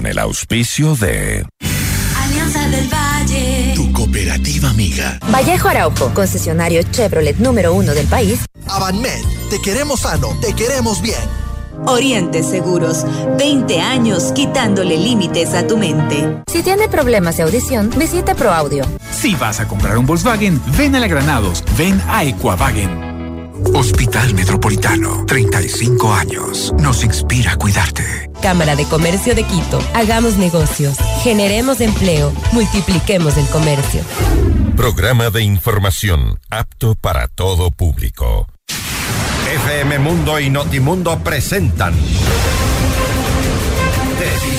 con el auspicio de... Alianza del Valle. Tu cooperativa amiga. Vallejo Araujo, concesionario Chevrolet número uno del país. Avanmed, te queremos sano, te queremos bien. Oriente Seguros, 20 años quitándole límites a tu mente. Si tiene problemas de audición, visite ProAudio. Si vas a comprar un Volkswagen, ven a la Granados, ven a Equavagen. Hospital Metropolitano, 35 años. Nos inspira a cuidarte. Cámara de Comercio de Quito. Hagamos negocios. Generemos empleo. Multipliquemos el comercio. Programa de información apto para todo público. FM Mundo y Notimundo presentan.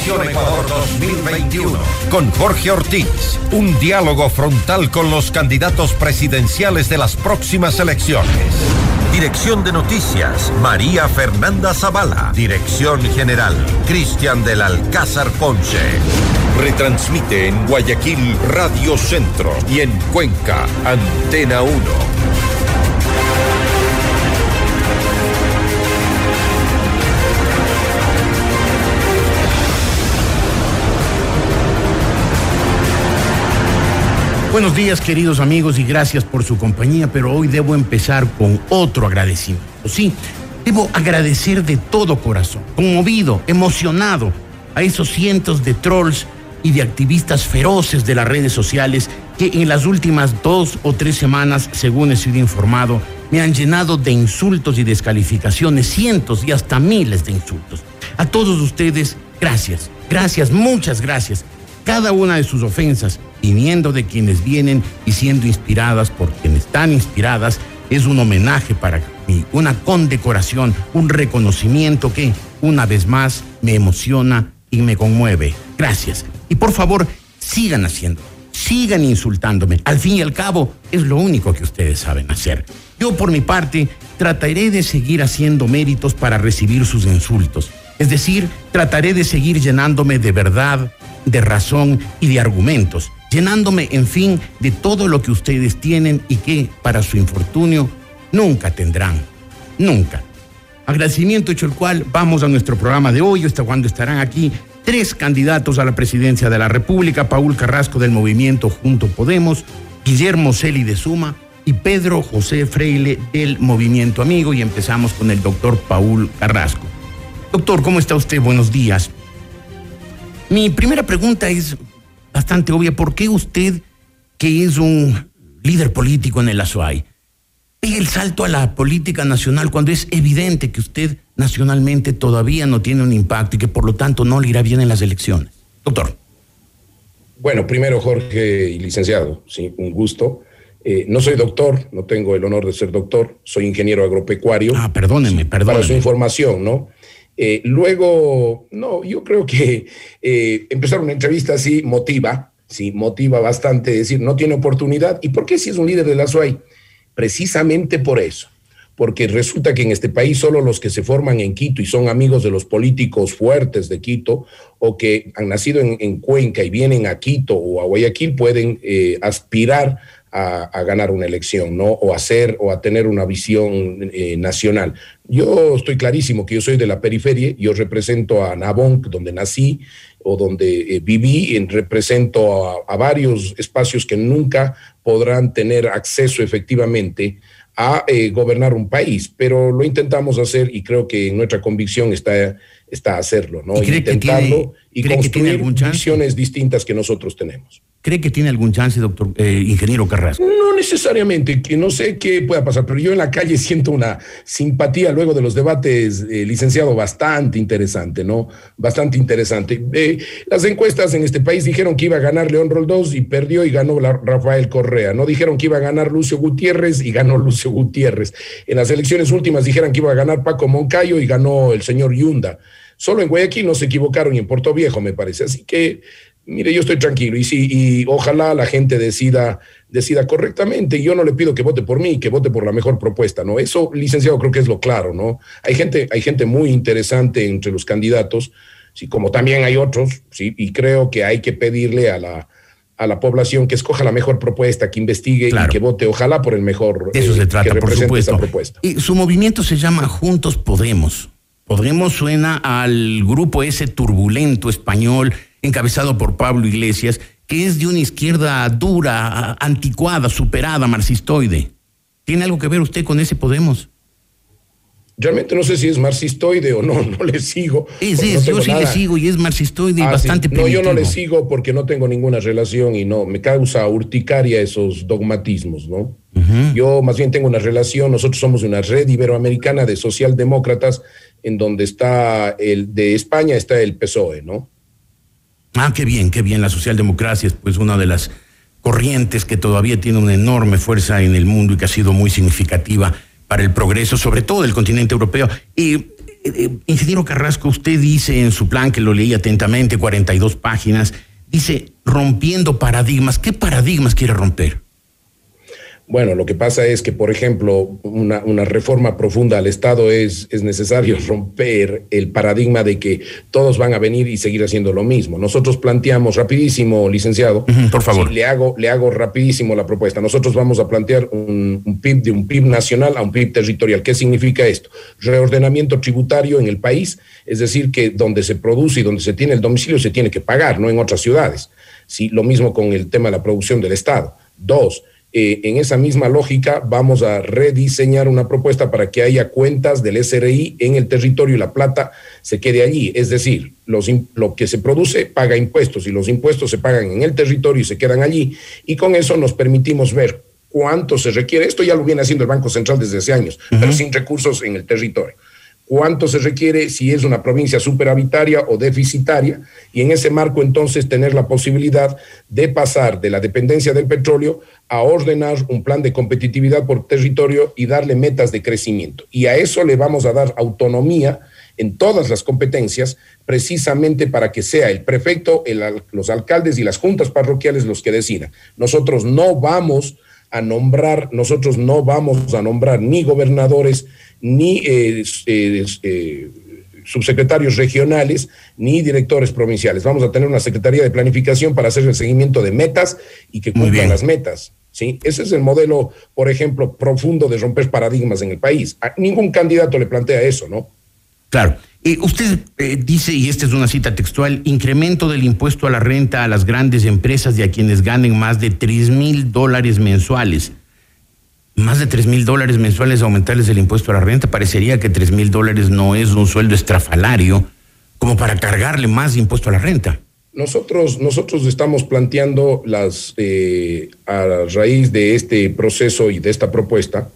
Ecuador 2021 con Jorge Ortiz. Un diálogo frontal con los candidatos presidenciales de las próximas elecciones. Dirección de Noticias, María Fernanda Zavala. Dirección General, Cristian del Alcázar Ponce. Retransmite en Guayaquil Radio Centro y en Cuenca, Antena 1. Buenos días queridos amigos y gracias por su compañía, pero hoy debo empezar con otro agradecimiento. Sí, debo agradecer de todo corazón, conmovido, emocionado a esos cientos de trolls y de activistas feroces de las redes sociales que en las últimas dos o tres semanas, según he sido informado, me han llenado de insultos y descalificaciones, cientos y hasta miles de insultos. A todos ustedes, gracias, gracias, muchas gracias. Cada una de sus ofensas, viniendo de quienes vienen y siendo inspiradas por quienes están inspiradas, es un homenaje para mí, una condecoración, un reconocimiento que, una vez más, me emociona y me conmueve. Gracias. Y por favor, sigan haciendo, sigan insultándome. Al fin y al cabo, es lo único que ustedes saben hacer. Yo, por mi parte, trataré de seguir haciendo méritos para recibir sus insultos. Es decir, trataré de seguir llenándome de verdad, de razón y de argumentos, llenándome, en fin, de todo lo que ustedes tienen y que, para su infortunio, nunca tendrán. Nunca. Agradecimiento hecho el cual, vamos a nuestro programa de hoy, hasta cuando estarán aquí tres candidatos a la presidencia de la República, Paul Carrasco del Movimiento Junto Podemos, Guillermo Celi de Suma y Pedro José Freile del Movimiento Amigo, y empezamos con el doctor Paul Carrasco. Doctor, ¿cómo está usted? Buenos días. Mi primera pregunta es bastante obvia. ¿Por qué usted, que es un líder político en el ASUAI, pega el salto a la política nacional cuando es evidente que usted nacionalmente todavía no tiene un impacto y que por lo tanto no le irá bien en las elecciones? Doctor. Bueno, primero Jorge y licenciado, sí, un gusto. Eh, no soy doctor, no tengo el honor de ser doctor, soy ingeniero agropecuario. Ah, perdóneme, perdóneme. Para su información, ¿no? Eh, luego, no, yo creo que eh, empezar una entrevista así motiva, sí, motiva bastante, decir, no tiene oportunidad. ¿Y por qué si es un líder de la SUAY? Precisamente por eso, porque resulta que en este país solo los que se forman en Quito y son amigos de los políticos fuertes de Quito o que han nacido en, Cuenca y vienen a Quito o a Guayaquil pueden eh, aspirar a, ganar una elección, ¿no? O hacer o a tener una visión eh, nacional. Yo estoy clarísimo que yo soy de la periferia, yo represento a Nabonc, donde nací o donde eh, viví, y represento a, varios espacios que nunca podrán tener acceso efectivamente a eh, gobernar un país, pero lo intentamos hacer y creo que nuestra convicción está, está hacerlo, ¿no? ¿Y Intentarlo y construir visiones distintas que nosotros tenemos. ¿Cree que tiene algún chance, doctor, eh, ingeniero Carrasco? No necesariamente, que no sé qué pueda pasar, pero yo en la calle siento una simpatía luego de los debates, eh, licenciado, bastante interesante, ¿no? Bastante interesante. Eh, las encuestas en este país dijeron que iba a ganar León Roldós y perdió y ganó Rafael Correa. No dijeron que iba a ganar Lucio Gutiérrez y ganó Lucio Gutiérrez. En las elecciones últimas dijeron que iba a ganar Paco Moncayo y ganó el señor Yunda. Solo en Guayaquil no se equivocaron y en Puerto Viejo, me parece. Así que mire, yo estoy tranquilo y, sí, y ojalá la gente decida, decida correctamente. Yo no le pido que vote por mí, que vote por la mejor propuesta, ¿no? Eso, licenciado, creo que es lo claro, ¿no? Hay gente, hay gente muy interesante entre los candidatos, sí, como también hay otros, sí, y creo que hay que pedirle a la, a la población que escoja la mejor propuesta, que investigue y que vote, ojalá por el mejor. eso se eh, trata, que por supuesto. Esa propuesta. Y su movimiento se llama Juntos Podemos. Podemos suena al grupo ese turbulento español encabezado por Pablo Iglesias, que es de una izquierda dura, anticuada, superada, marxistoide. ¿Tiene algo que ver usted con ese Podemos? Realmente no sé si es marxistoide o no, no le sigo. Sí, sí, yo sí le sigo y es marxistoide y ah, bastante No, yo no le sigo porque no tengo ninguna relación y no, me causa urticaria esos dogmatismos, ¿no? Yo más bien tengo una relación, nosotros somos una red iberoamericana de socialdemócratas en donde está el de España está el PSOE, ¿no? Ah, qué bien, qué bien, la socialdemocracia es pues una de las corrientes que todavía tiene una enorme fuerza en el mundo y que ha sido muy significativa para el progreso, sobre todo del continente europeo. Y, eh, eh, ingeniero Carrasco, usted dice en su plan, que lo leí atentamente, 42 páginas, dice, rompiendo paradigmas. ¿Qué paradigmas quiere romper? Bueno, lo que pasa es que, por ejemplo, una, reforma profunda al Estado es, es, necesario romper el paradigma de que todos van a venir y seguir haciendo lo mismo. Nosotros planteamos rapidísimo, licenciado, por favor. le, hago, le hago rapidísimo la propuesta. Nosotros vamos a plantear un, un, PIB de un PIB nacional a un PIB territorial. ¿Qué significa esto? Reordenamiento tributario en el país, es decir, que donde se produce y donde se tiene el domicilio se tiene que pagar, no en otras ciudades. Sí, lo mismo con el tema de la producción del Estado. Dos, eh, en esa misma lógica, vamos a rediseñar una propuesta para que haya cuentas del SRI en el territorio y la plata se quede allí. Es decir, los, lo que se produce paga impuestos y los impuestos se pagan en el territorio y se quedan allí. Y con eso nos permitimos ver cuánto se requiere. Esto ya lo viene haciendo el Banco Central desde hace años, pero sin recursos en el territorio cuánto se requiere, si es una provincia superhabitaria o deficitaria, y en ese marco entonces tener la posibilidad de pasar de la dependencia del petróleo a ordenar un plan de competitividad por territorio y darle metas de crecimiento. Y a eso le vamos a dar autonomía en todas las competencias, precisamente para que sea el prefecto, los alcaldes y las juntas parroquiales los que decidan. Nosotros no vamos a nombrar, nosotros no vamos a nombrar ni gobernadores, ni eh, eh, eh, subsecretarios regionales, ni directores provinciales. Vamos a tener una Secretaría de Planificación para hacer el seguimiento de metas y que cumplan las metas. ¿sí? Ese es el modelo, por ejemplo, profundo de romper paradigmas en el país. A ningún candidato le plantea eso, ¿no? Claro. usted dice, y esta es una cita textual, incremento del impuesto a la renta a las grandes empresas y a quienes ganen más de 3 mil dólares mensuales más de 3 mil dólares mensuales aumentarles el impuesto a la renta, parecería que 3 mil dólares no es un sueldo estrafalario como para cargarle más impuesto a la renta. Nosotros, nosotros estamos planteando las, eh, a raíz de este proceso y de esta propuesta,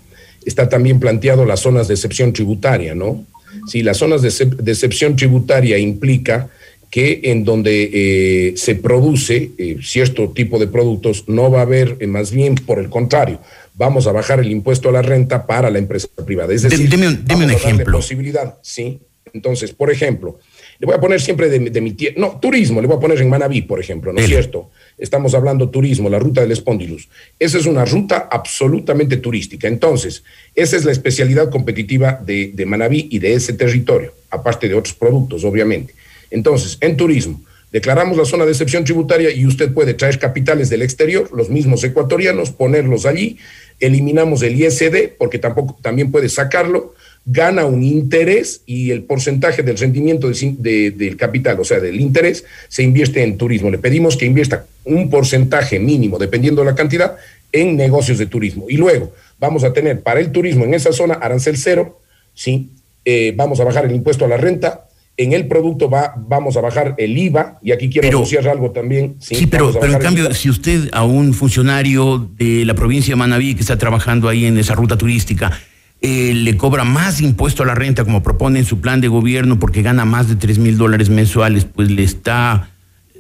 está también planteado las zonas de excepción tributaria, ¿no? Si las zonas de, excepción tributaria implica que en donde eh, se produce eh, cierto tipo de productos no va a haber, más bien por el contrario, vamos a bajar el impuesto a la renta para la empresa privada. Es decir, deme un, un ejemplo. Posibilidad, sí. Entonces, por ejemplo, le voy a poner siempre de, mi tierra, no, turismo, le voy a poner en Manabí, por ejemplo, ¿no es cierto? Estamos hablando turismo, la ruta del Espondilus. Esa es una ruta absolutamente turística. Entonces, esa es la especialidad competitiva de, de Manabí y de ese territorio, aparte de otros productos, obviamente. Entonces, en turismo, Declaramos la zona de excepción tributaria y usted puede traer capitales del exterior, los mismos ecuatorianos, ponerlos allí, eliminamos el ISD porque tampoco también puede sacarlo, gana un interés y el porcentaje del rendimiento del capital, o sea, del interés, se invierte en turismo. Le pedimos que invierta un porcentaje mínimo, dependiendo de la cantidad, en negocios de turismo. Y luego vamos a tener para el turismo en esa zona arancel cero, ¿sí? Eh, vamos a bajar el impuesto a la renta, en el producto va, vamos a bajar el IVA, y aquí quiero anunciar algo también. Sí, pero, pero en cambio, si usted a un funcionario de la provincia de Manabí que está trabajando ahí en esa ruta turística, eh, le cobra más impuesto a la renta, como propone en su plan de gobierno, porque gana más de 3 mil dólares mensuales, pues le está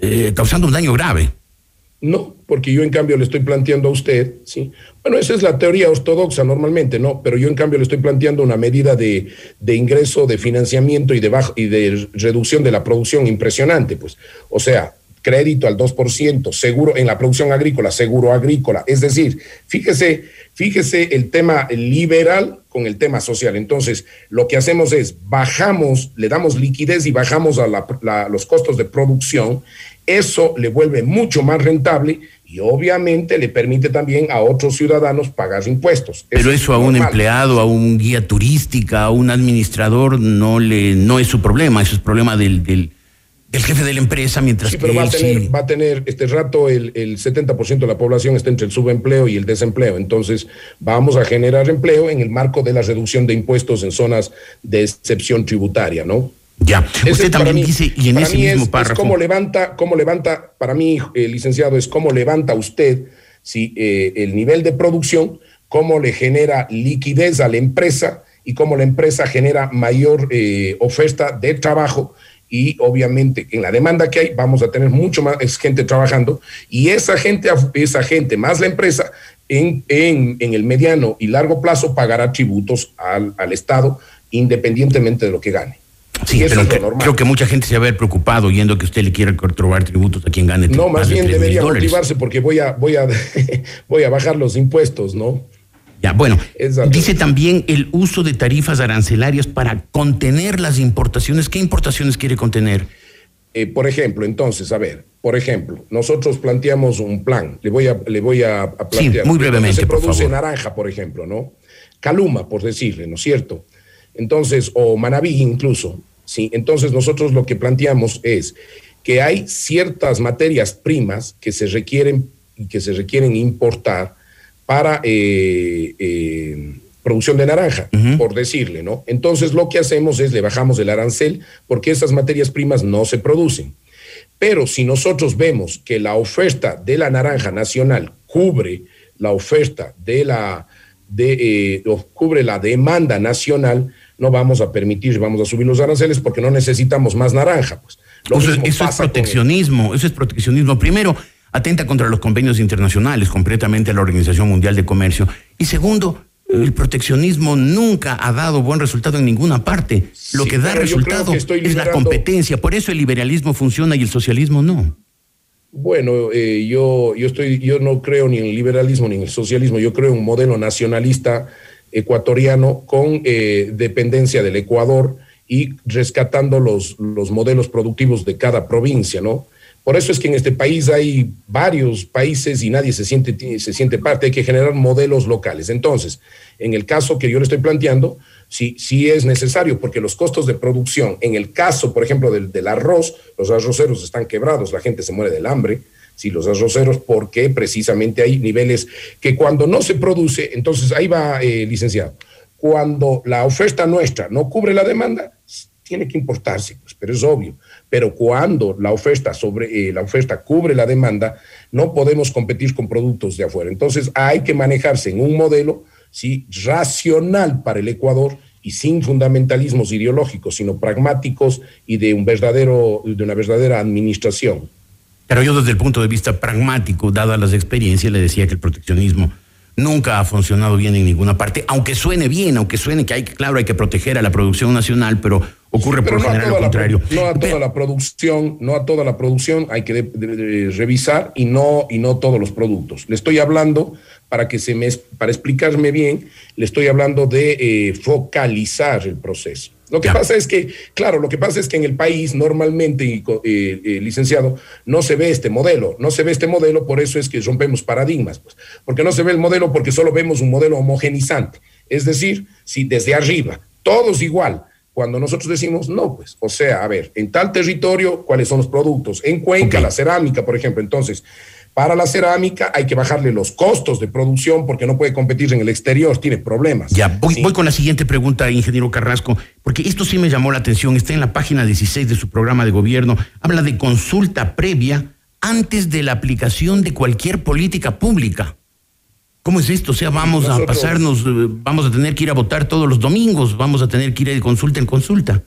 eh, causando un daño grave. No, porque yo en cambio le estoy planteando a usted, ¿sí? Bueno, esa es la teoría ortodoxa normalmente, ¿no? Pero yo en cambio le estoy planteando una medida de, ingreso, de financiamiento y de, bajo, y de reducción de la producción impresionante, pues. O sea, crédito al 2%, seguro en la producción agrícola, seguro agrícola. Es decir, fíjese, fíjese el tema liberal con el tema social. Entonces, lo que hacemos es bajamos, le damos liquidez y bajamos a los costos de producción eso le vuelve mucho más rentable y obviamente le permite también a otros ciudadanos pagar impuestos. Pero eso, a un empleado, a un guía turística, a un administrador no le no es su problema, eso es problema del, del, jefe de la empresa, mientras sí, pero va, a tener, va a tener este rato el, el 70% de la población está entre el subempleo y el desempleo, entonces vamos a generar empleo en el marco de la reducción de impuestos en zonas de excepción tributaria, ¿no? Ya, usted también dice, y en ese mismo párrafo. Es cómo levanta, cómo levanta, para mí, eh, licenciado, es cómo levanta usted si, eh, el nivel de producción, cómo le genera liquidez a la empresa y cómo la empresa genera mayor eh, oferta de trabajo y obviamente en la demanda que hay vamos a tener mucho más gente trabajando y esa gente, esa gente más la empresa en, en, en el mediano y largo plazo pagará tributos al, al Estado independientemente de lo que gane. Sí, pero creo que mucha gente se va a ver preocupado yendo que usted le quiere trobar tributos a quien gane. No, más, bien debería motivarse porque voy a, voy, a, voy a bajar los impuestos, ¿no? Ya, bueno, dice también el uso de tarifas arancelarias para contener las importaciones. ¿Qué importaciones quiere contener? Eh, por ejemplo, entonces, a ver, por ejemplo, nosotros planteamos un plan, le voy a, le voy a, plantear. Sí, muy brevemente, se produce naranja, por ejemplo, ¿no? Caluma, por decirle, ¿no es cierto? Entonces, o Manabí incluso, ¿sí? Entonces nosotros lo que planteamos es que hay ciertas materias primas que se requieren y que se requieren importar para eh, eh, producción de naranja, por decirle, ¿no? Entonces lo que hacemos es le bajamos el arancel porque esas materias primas no se producen. Pero si nosotros vemos que la oferta de la naranja nacional cubre la oferta de la, de, eh, cubre la demanda nacional, no vamos a permitir, vamos a subir los aranceles porque no necesitamos más naranja. Pues. eso es proteccionismo, eso es proteccionismo. Primero, atenta contra los convenios internacionales, completamente a la Organización Mundial de Comercio. Y segundo, el proteccionismo nunca ha dado buen resultado en ninguna parte. Lo que da resultado es la competencia. Por eso el liberalismo funciona y el socialismo no. Bueno, eh, yo, yo, estoy, yo no creo ni en el liberalismo ni en el socialismo. Yo creo en un modelo nacionalista ecuatoriano con eh, dependencia del Ecuador y rescatando los, los modelos productivos de cada provincia, ¿no? Por eso es que en este país hay varios países y nadie se siente, se siente parte, hay que generar modelos locales. Entonces, en el caso que yo le estoy planteando, sí, sí es necesario, porque los costos de producción, en el caso, por ejemplo, del, del arroz, los arroceros están quebrados, la gente se muere del hambre, si los arroceros, porque precisamente hay niveles que cuando no se produce, entonces ahí va, eh, licenciado, cuando la oferta nuestra no cubre la demanda, tiene que importarse, pues, pero es obvio. Pero cuando la oferta sobre eh, la oferta cubre la demanda, no podemos competir con productos de afuera. Entonces hay que manejarse en un modelo ¿sí? racional para el Ecuador y sin fundamentalismos ideológicos, sino pragmáticos y de un verdadero, de una verdadera administración. Pero yo desde el punto de vista pragmático, dadas las experiencias, le decía que el proteccionismo nunca ha funcionado bien en ninguna parte, aunque suene bien, aunque suene que hay, claro, hay que proteger a la producción nacional, pero ocurre por lo general lo contrario. no a toda la producción, no a toda la producción hay que revisar y no y no todos los productos. Le estoy hablando para que se me para explicarme bien, le estoy hablando de eh, focalizar el proceso. Lo que pasa es que, claro, lo que pasa es que en el país normalmente, eh, eh, licenciado, no se ve este modelo, no se ve este modelo, por eso es que rompemos paradigmas, pues, porque no se ve el modelo porque solo vemos un modelo homogenizante, es decir, si desde arriba, todos igual, cuando nosotros decimos no, pues, o sea, a ver, en tal territorio, ¿cuáles son los productos? En Cuenca, la cerámica, por ejemplo, entonces, para la cerámica hay que bajarle los costos de producción porque no puede competir en el exterior, tiene problemas. Ya, voy, voy con la siguiente pregunta, ingeniero Carrasco, porque esto sí me llamó la atención, está en la página 16 de su programa de gobierno, habla de consulta previa antes de la aplicación de cualquier política pública. ¿Cómo es esto? O sea, vamos a pasarnos, eh, vamos a tener que ir a votar todos los domingos, vamos a tener que ir de consulta en consulta.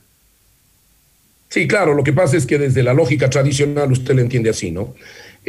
Sí, claro, lo que pasa es que desde la lógica tradicional usted lo entiende así, ¿no?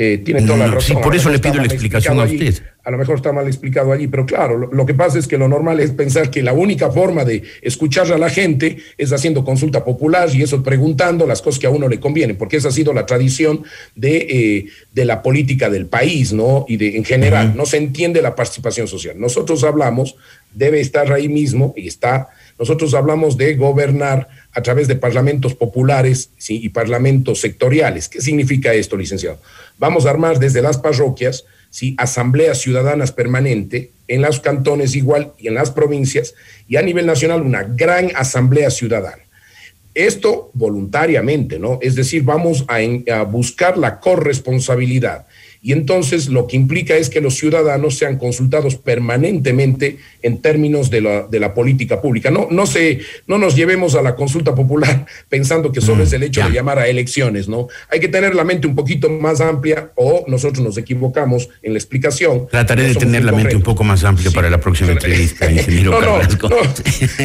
Eh, tiene toda la razón. Sí, por eso le pido la explicación a usted. A lo mejor está mal explicado allí, pero claro, lo, que pasa es que lo normal es pensar que la única forma de escuchar a la gente es haciendo consulta popular y eso preguntando las cosas que a uno le convienen, porque esa ha sido la tradición de, eh, de la política del país, ¿no? Y de en general, no se entiende la participación social. Nosotros hablamos, debe estar ahí mismo y está nosotros hablamos de gobernar a través de parlamentos populares y parlamentos sectoriales. ¿Qué significa esto, licenciado? Vamos a armar desde las parroquias, ¿sí? asambleas ciudadanas permanente, en los cantones igual y en las provincias, y a nivel nacional una gran asamblea ciudadana. Esto voluntariamente, ¿no? Es decir, vamos a buscar la corresponsabilidad y entonces lo que implica es que los ciudadanos sean consultados permanentemente en términos de la, de la política pública. No, no, se, no nos llevemos a la consulta popular pensando que solo mm, es el hecho de llamar a elecciones, ¿no? Hay que tener la mente un poquito más amplia o nosotros nos equivocamos en la explicación. Trataré de tener la mente un poco más amplia para la próxima entrevista, ingeniero no, no,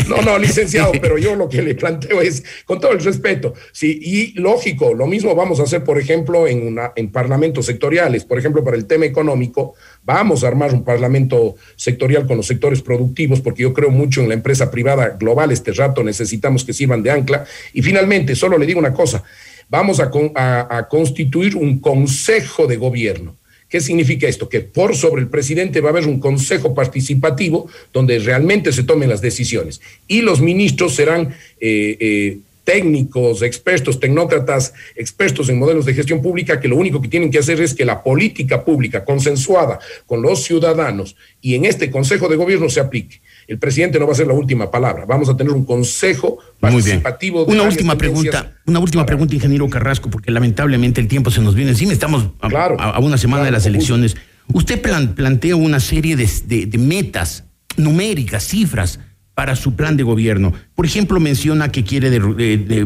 no, no, licenciado, pero yo lo que le planteo es, con todo el respeto, sí, y lógico, lo mismo vamos a hacer, por ejemplo, en, una, en parlamentos sectoriales por ejemplo, para el tema económico, vamos a armar un parlamento sectorial con los sectores productivos, porque yo creo mucho en la empresa privada global, este rato necesitamos que sirvan de ancla. Y finalmente, solo le digo una cosa, vamos a, constituir un consejo de gobierno. ¿Qué significa esto? Que por sobre el presidente va a haber un consejo participativo donde realmente se tomen las decisiones y los ministros serán eh, eh, técnicos, expertos, tecnócratas, expertos en modelos de gestión pública que lo único que tienen que hacer es que la política pública consensuada con los ciudadanos y en este Consejo de Gobierno se aplique. El presidente no va a ser la última palabra. Vamos a tener un consejo participativo. una última pregunta, una última pregunta, ingeniero Carrasco, porque lamentablemente el tiempo se nos viene encima. Estamos a, una semana de las elecciones. Usted plantea una serie de metas numéricas, cifras para su plan de gobierno. Por ejemplo, menciona que quiere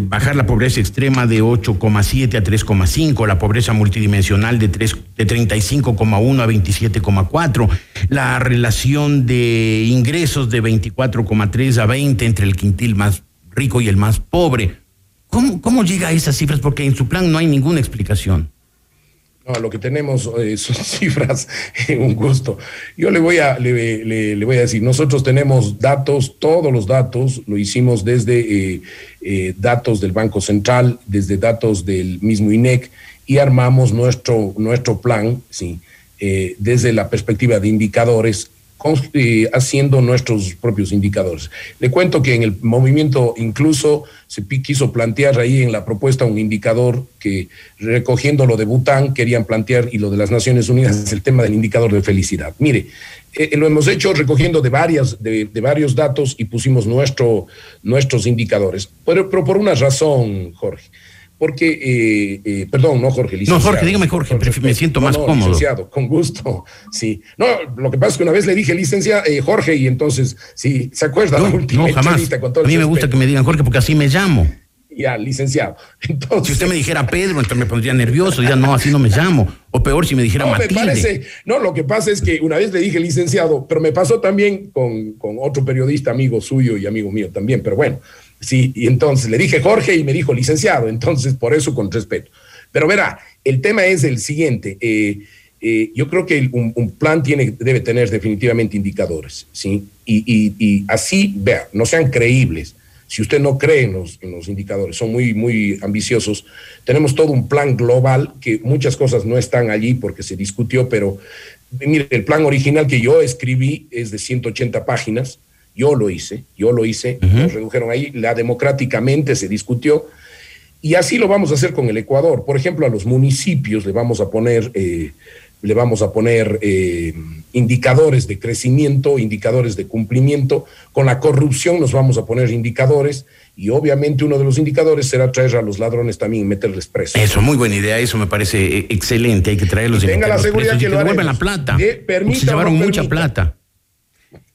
bajar la pobreza extrema de 8,7 a 3,5, la pobreza multidimensional de, 3, de 35,1 a 27,4, la relación de ingresos de 24,3 a 20 entre el quintil más rico y el más pobre. ¿Cómo, ¿Cómo llega a esas cifras? Porque en su plan no hay ninguna explicación. No, lo que tenemos eh, son cifras, un gusto. Yo le voy, a, le, voy a decir, nosotros tenemos datos, todos los datos, lo hicimos desde eh, eh, datos del Banco Central, desde datos del mismo INEC, y armamos nuestro, nuestro plan, ¿sí? desde la perspectiva de indicadores haciendo nuestros propios indicadores. Le cuento que en el movimiento incluso se quiso plantear ahí en la propuesta un indicador que recogiendo lo de Bután querían plantear y lo de las Naciones Unidas el tema del indicador de felicidad. Mire, eh, lo hemos hecho recogiendo de, varias, de, varios datos y pusimos nuestro, nuestros indicadores, pero por una razón, Jorge porque, eh, eh, perdón, no Jorge, licenciado. No, Jorge, dígame Jorge, me siento más cómodo. Licenciado, con gusto, sí. No, lo que pasa es que una vez le dije licenciado eh, Jorge y entonces, sí, ¿se acuerda? No, no jamás. a mí me gusta que me digan Jorge porque así me llamo. Ya, licenciado. Entonces, si usted me dijera Pedro, entonces me pondría nervioso, ya no, así no me llamo. O peor, si me dijera no, Matilde. Me parece, no, lo que pasa es que una vez le dije licenciado, pero me pasó también con, con otro periodista amigo suyo y amigo mío también, pero bueno. Sí, y entonces le dije Jorge y me dijo licenciado, entonces por eso con respeto. Pero verá, el tema es el siguiente. Eh, eh, yo creo que un, plan tiene, debe tener definitivamente indicadores, ¿sí? Y, así, vea, no sean creíbles. Si usted no cree en los, en los, indicadores, son muy, muy ambiciosos. Tenemos todo un plan global que muchas cosas no están allí porque se discutió, pero mire, el plan original que yo escribí es de 180 páginas yo lo hice, yo lo hice, nos redujeron ahí, la democráticamente se discutió. Y así lo vamos a hacer con el Ecuador. Por ejemplo, a los municipios le vamos a poner, eh, le vamos a poner eh, indicadores de crecimiento, indicadores de cumplimiento. Con la corrupción nos vamos a poner indicadores. Y obviamente uno de los indicadores será traer a los ladrones también y meterles presos. Eso, muy buena idea, eso me parece eh, excelente. Hay que traerlos y, tenga la seguridad que, lo devuelvan la plata. se llevaron mucha plata.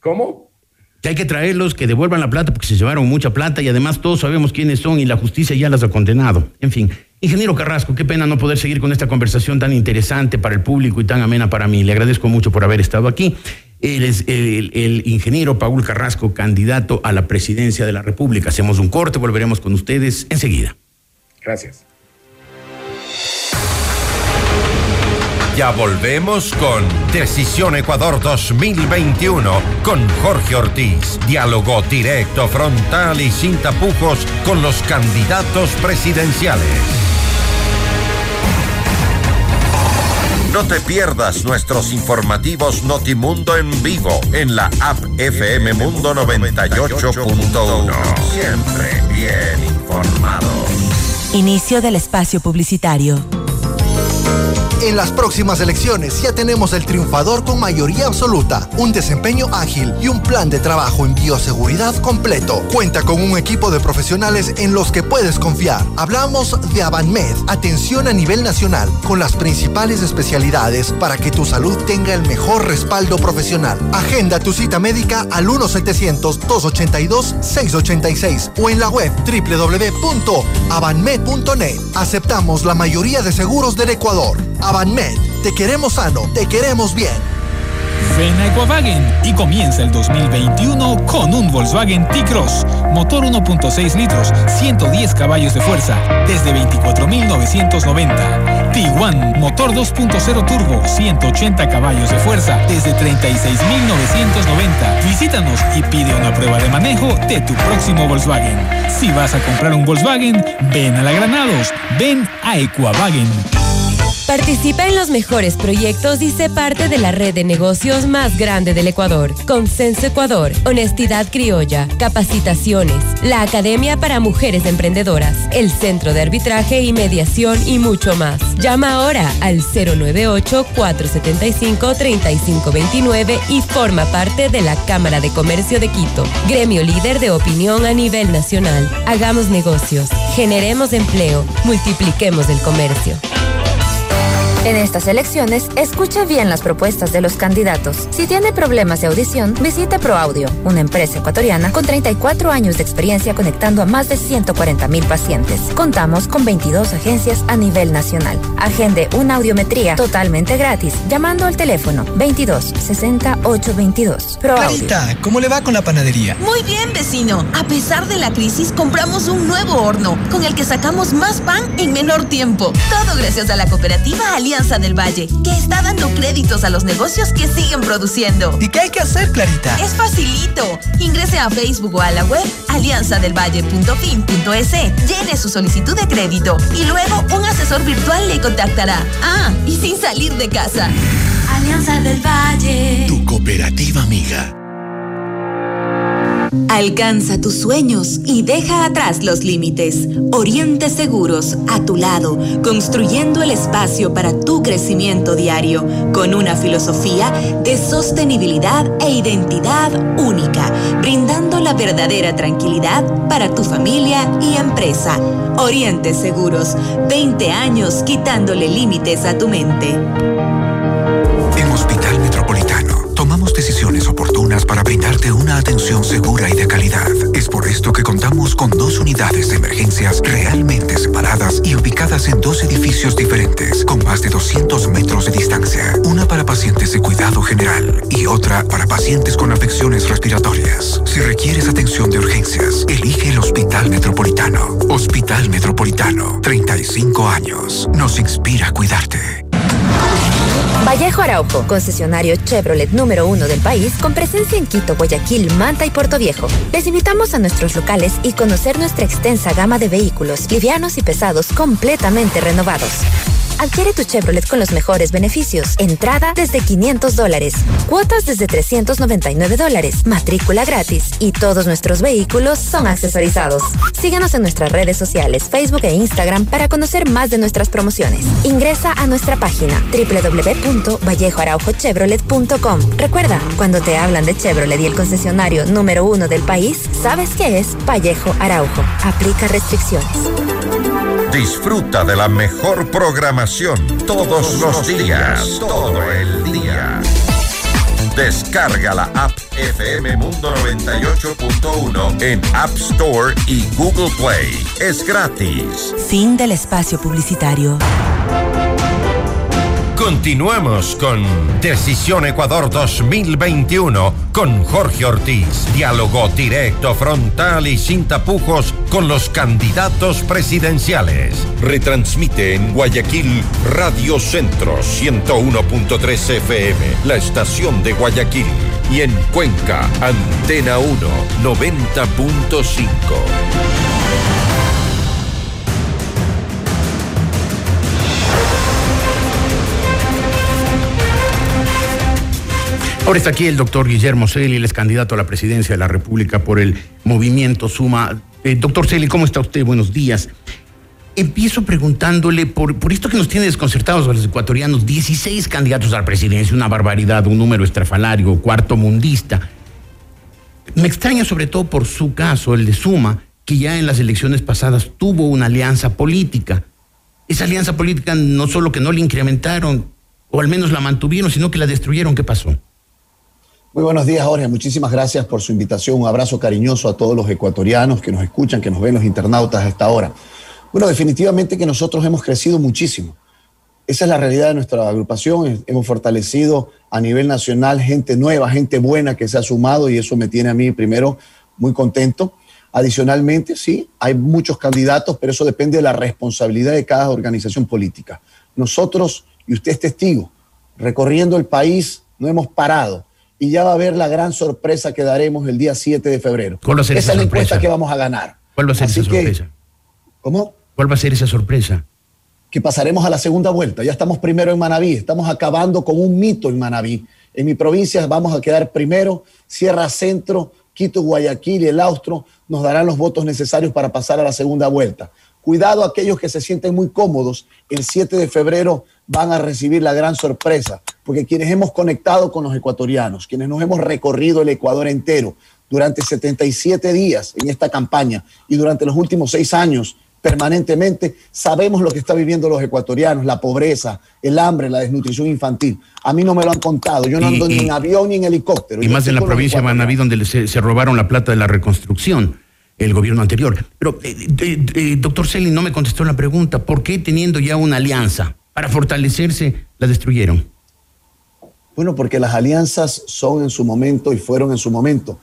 ¿Cómo? Que hay que traerlos, que devuelvan la plata porque se llevaron mucha plata y además todos sabemos quiénes son y la justicia ya las ha condenado. En fin, ingeniero Carrasco, qué pena no poder seguir con esta conversación tan interesante para el público y tan amena para mí. Le agradezco mucho por haber estado aquí. Él es el, el ingeniero Paul Carrasco, candidato a la presidencia de la República. Hacemos un corte, volveremos con ustedes enseguida. Gracias. Ya volvemos con Decisión Ecuador 2021 con Jorge Ortiz. Diálogo directo, frontal y sin tapujos con los candidatos presidenciales. No te pierdas nuestros informativos Notimundo en vivo en la app FM Mundo 98.1. Siempre bien informado. Inicio del espacio publicitario. En las próximas elecciones ya tenemos el triunfador con mayoría absoluta, un desempeño ágil y un plan de trabajo en bioseguridad completo. Cuenta con un equipo de profesionales en los que puedes confiar. Hablamos de Avanmed, atención a nivel nacional, con las principales especialidades para que tu salud tenga el mejor respaldo profesional. Agenda tu cita médica al 1-700-282-686 o en la web www.avanmed.net. Aceptamos la mayoría de seguros del Ecuador. Avanmed, te queremos sano, te queremos bien. Ven a Equavagen y comienza el 2021 con un Volkswagen T-Cross. Motor 1.6 litros, 110 caballos de fuerza, desde 24.990. T1, motor 2.0 turbo, 180 caballos de fuerza, desde 36.990. Visítanos y pide una prueba de manejo de tu próximo Volkswagen. Si vas a comprar un Volkswagen, ven a la Granados, ven a Equavagen. Participa en los mejores proyectos y sé parte de la red de negocios más grande del Ecuador. Consenso Ecuador, Honestidad Criolla, Capacitaciones, la Academia para Mujeres Emprendedoras, el Centro de Arbitraje y Mediación y mucho más. Llama ahora al 098-475-3529 y forma parte de la Cámara de Comercio de Quito, gremio líder de opinión a nivel nacional. Hagamos negocios, generemos empleo, multipliquemos el comercio. En estas elecciones, escucha bien las propuestas de los candidatos. Si tiene problemas de audición, visite ProAudio, una empresa ecuatoriana con 34 años de experiencia conectando a más de 140 mil pacientes. Contamos con 22 agencias a nivel nacional. Agende una audiometría totalmente gratis llamando al teléfono 22 60 822. ProAudio. Clarita, ¿cómo le va con la panadería? Muy bien, vecino. A pesar de la crisis, compramos un nuevo horno con el que sacamos más pan en menor tiempo. Todo gracias a la cooperativa Alianza Alianza del Valle, que está dando créditos a los negocios que siguen produciendo. ¿Y qué hay que hacer, Clarita? Es facilito. Ingrese a Facebook o a la web alianzadelvalle.fin.es, llene su solicitud de crédito y luego un asesor virtual le contactará. Ah, y sin salir de casa. Alianza del Valle. Tu cooperativa amiga. Alcanza tus sueños y deja atrás los límites. Oriente Seguros, a tu lado, construyendo el espacio para tu crecimiento diario, con una filosofía de sostenibilidad e identidad única, brindando la verdadera tranquilidad para tu familia y empresa. Oriente Seguros, 20 años quitándole límites a tu mente. Para brindarte una atención segura y de calidad. Es por esto que contamos con dos unidades de emergencias realmente separadas y ubicadas en dos edificios diferentes, con más de 200 metros de distancia. Una para pacientes de cuidado general y otra para pacientes con afecciones respiratorias. Si requieres atención de urgencias, elige el Hospital Metropolitano. Hospital Metropolitano, 35 años. Nos inspira a cuidarte. Vallejo Araujo, concesionario Chevrolet número uno del país, con presencia en Quito, Guayaquil, Manta y Puerto Viejo. Les invitamos a nuestros locales y conocer nuestra extensa gama de vehículos, livianos y pesados, completamente renovados. Adquiere tu Chevrolet con los mejores beneficios. Entrada desde 500 dólares. Cuotas desde 399 dólares. Matrícula gratis. Y todos nuestros vehículos son accesorizados. Síguenos en nuestras redes sociales, Facebook e Instagram para conocer más de nuestras promociones. Ingresa a nuestra página www.vallejoaraujochevrolet.com. Recuerda, cuando te hablan de Chevrolet y el concesionario número uno del país, sabes que es Vallejo Araujo. Aplica restricciones. Disfruta de la mejor programación todos los días, todo el día. Descarga la app FM Mundo 98.1 en App Store y Google Play. Es gratis. Fin del espacio publicitario. Continuamos con Decisión Ecuador 2021 con Jorge Ortiz. Diálogo directo, frontal y sin tapujos con los candidatos presidenciales. Retransmite en Guayaquil Radio Centro 101.3 FM, la estación de Guayaquil. Y en Cuenca, Antena 1 90.5. Ahora está aquí el doctor Guillermo Celi, él es candidato a la presidencia de la República por el movimiento Suma. Eh, doctor Celi, ¿cómo está usted? Buenos días. Empiezo preguntándole por, por esto que nos tiene desconcertados a los ecuatorianos, 16 candidatos a la presidencia, una barbaridad, un número estrafalario, cuarto mundista. Me extraña sobre todo por su caso, el de Suma, que ya en las elecciones pasadas tuvo una alianza política. Esa alianza política no solo que no le incrementaron, o al menos la mantuvieron, sino que la destruyeron. ¿Qué pasó? Muy buenos días, Jorge. Muchísimas gracias por su invitación. Un abrazo cariñoso a todos los ecuatorianos que nos escuchan, que nos ven los internautas a esta hora. Bueno, definitivamente que nosotros hemos crecido muchísimo. Esa es la realidad de nuestra agrupación. Hemos fortalecido a nivel nacional gente nueva, gente buena que se ha sumado y eso me tiene a mí primero muy contento. Adicionalmente, sí, hay muchos candidatos, pero eso depende de la responsabilidad de cada organización política. Nosotros, y usted es testigo, recorriendo el país, no hemos parado y ya va a ver la gran sorpresa que daremos el día 7 de febrero. ¿Cuál va a ser esa, esa es la sorpresa? encuesta que vamos a ganar. ¿Cuál va a ser Así esa que- sorpresa? ¿Cómo? ¿Cuál va a ser esa sorpresa? que pasaremos a la segunda vuelta. Ya estamos primero en Manabí, estamos acabando con un mito en Manabí. En mi provincia vamos a quedar primero, Sierra Centro, Quito, Guayaquil y el Austro nos darán los votos necesarios para pasar a la segunda vuelta. Cuidado aquellos que se sienten muy cómodos, el 7 de febrero van a recibir la gran sorpresa, porque quienes hemos conectado con los ecuatorianos, quienes nos hemos recorrido el Ecuador entero durante 77 días en esta campaña y durante los últimos seis años permanentemente, sabemos lo que están viviendo los ecuatorianos, la pobreza, el hambre, la desnutrición infantil. A mí no me lo han contado, yo no Y- ando ni en avión ni en helicóptero. Y Yo más en la provincia de. Manabí, donde se, se robaron la plata de la reconstrucción, el gobierno anterior. Pero, eh, eh, eh, doctor Celi, no me contestó la pregunta. ¿Por qué teniendo ya una alianza para fortalecerse, la destruyeron? Bueno, porque las alianzas son en su momento y fueron en su momento.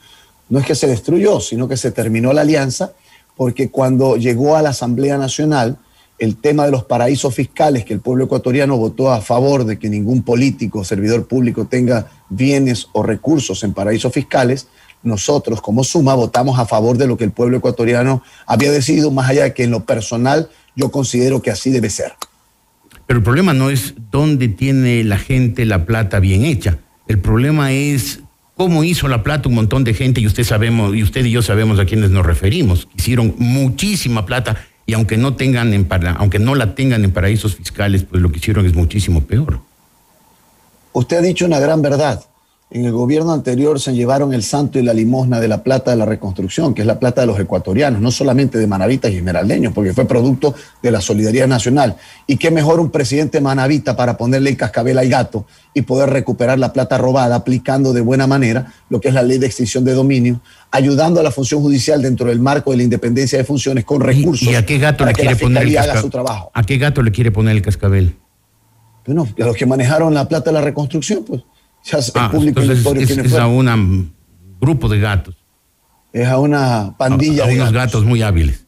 No es que se destruyó, sino que se terminó la alianza porque cuando llegó a la Asamblea Nacional el tema de los paraísos fiscales, que el pueblo ecuatoriano votó a favor de que ningún político o servidor público tenga bienes o recursos en paraísos fiscales, nosotros como Suma votamos a favor de lo que el pueblo ecuatoriano había decidido, más allá de que en lo personal yo considero que así debe ser. Pero el problema no es dónde tiene la gente la plata bien hecha. El problema es cómo hizo la plata un montón de gente y usted sabemos y usted y yo sabemos a quiénes nos referimos. Hicieron muchísima plata y aunque no tengan aunque no la tengan en paraísos fiscales, pues lo que hicieron es muchísimo peor. Usted ha dicho una gran verdad. En el gobierno anterior se llevaron el santo y la limosna de la plata de la reconstrucción, que es la plata de los ecuatorianos, no solamente de manavitas y esmeraldeños, porque fue producto de la solidaridad nacional. Y qué mejor un presidente manavita para ponerle el cascabel al gato y poder recuperar la plata robada aplicando de buena manera lo que es la ley de extinción de dominio, ayudando a la función judicial dentro del marco de la independencia de funciones con recursos. ¿Y a qué gato para le que quiere la poner el haga su cascabel? trabajo. ¿A qué gato le quiere poner el cascabel? Bueno, a los que manejaron la plata de la reconstrucción, pues ya es Ah, el público entonces notorio es, a un grupo de gatos. Es a una pandilla a, a de unos gatos, gatos muy hábiles.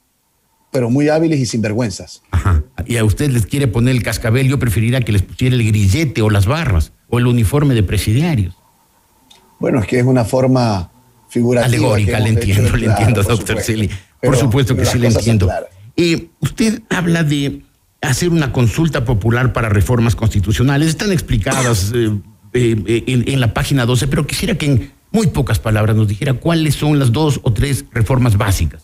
pero muy hábiles y sinvergüenzas. Ajá. Y a usted les quiere poner el cascabel, yo preferiría que les pusiera el grillete o las barras o el uniforme de presidiarios. Bueno, es que es una forma figurativa. Alegórica, le entiendo, hecho, le claro, entiendo, doctor. Celi. Por supuesto que sí le entiendo. Eh, usted habla de hacer una consulta popular para reformas constitucionales. Están explicadas eh, eh, eh, en, en la página 12, pero quisiera que en muy pocas palabras nos dijera cuáles son las dos o tres reformas básicas.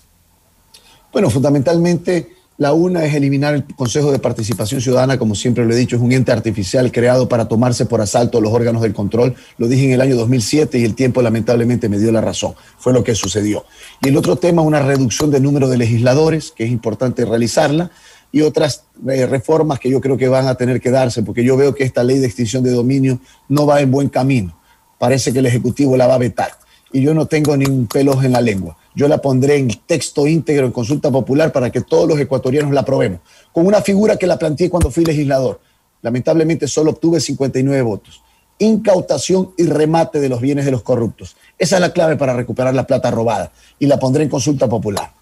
Bueno, fundamentalmente la una es eliminar el Consejo de Participación Ciudadana, como siempre lo he dicho, es un ente artificial creado para tomarse por asalto los órganos del control. Lo dije en el año 2007 y el tiempo lamentablemente me dio la razón. Fue lo que sucedió. Y el otro tema, una reducción del número de legisladores, que es importante realizarla, y otras eh, reformas que yo creo que van a tener que darse, porque yo veo que esta ley de extinción de dominio no va en buen camino. Parece que el Ejecutivo la va a vetar. Y yo no tengo ni un pelo en la lengua. Yo la pondré en texto íntegro en consulta popular para que todos los ecuatorianos la aprobemos. Con una figura que la planteé cuando fui legislador. Lamentablemente solo obtuve 59 votos. Incautación y remate de los bienes de los corruptos. Esa es la clave para recuperar la plata robada. Y la pondré en consulta popular.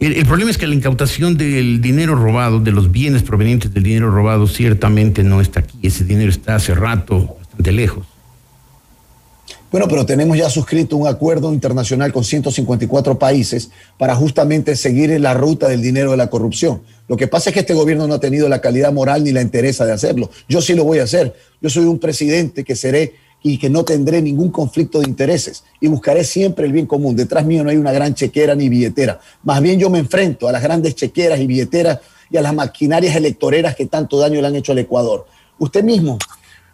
El, problema es que la incautación del dinero robado, de los bienes provenientes del dinero robado, ciertamente no está aquí. Ese dinero está hace rato bastante lejos. Bueno, pero tenemos ya suscrito un acuerdo internacional con 154 países para justamente seguir la ruta del dinero de la corrupción. Lo que pasa es que este gobierno no ha tenido la calidad moral ni la interesa de hacerlo. Yo sí lo voy a hacer. Yo soy un presidente que seré y que no tendré ningún conflicto de intereses y buscaré siempre el bien común. Detrás mío no hay una gran chequera ni billetera. Más bien yo me enfrento a las grandes chequeras y billeteras y a las maquinarias electoreras que tanto daño le han hecho al Ecuador. Usted mismo,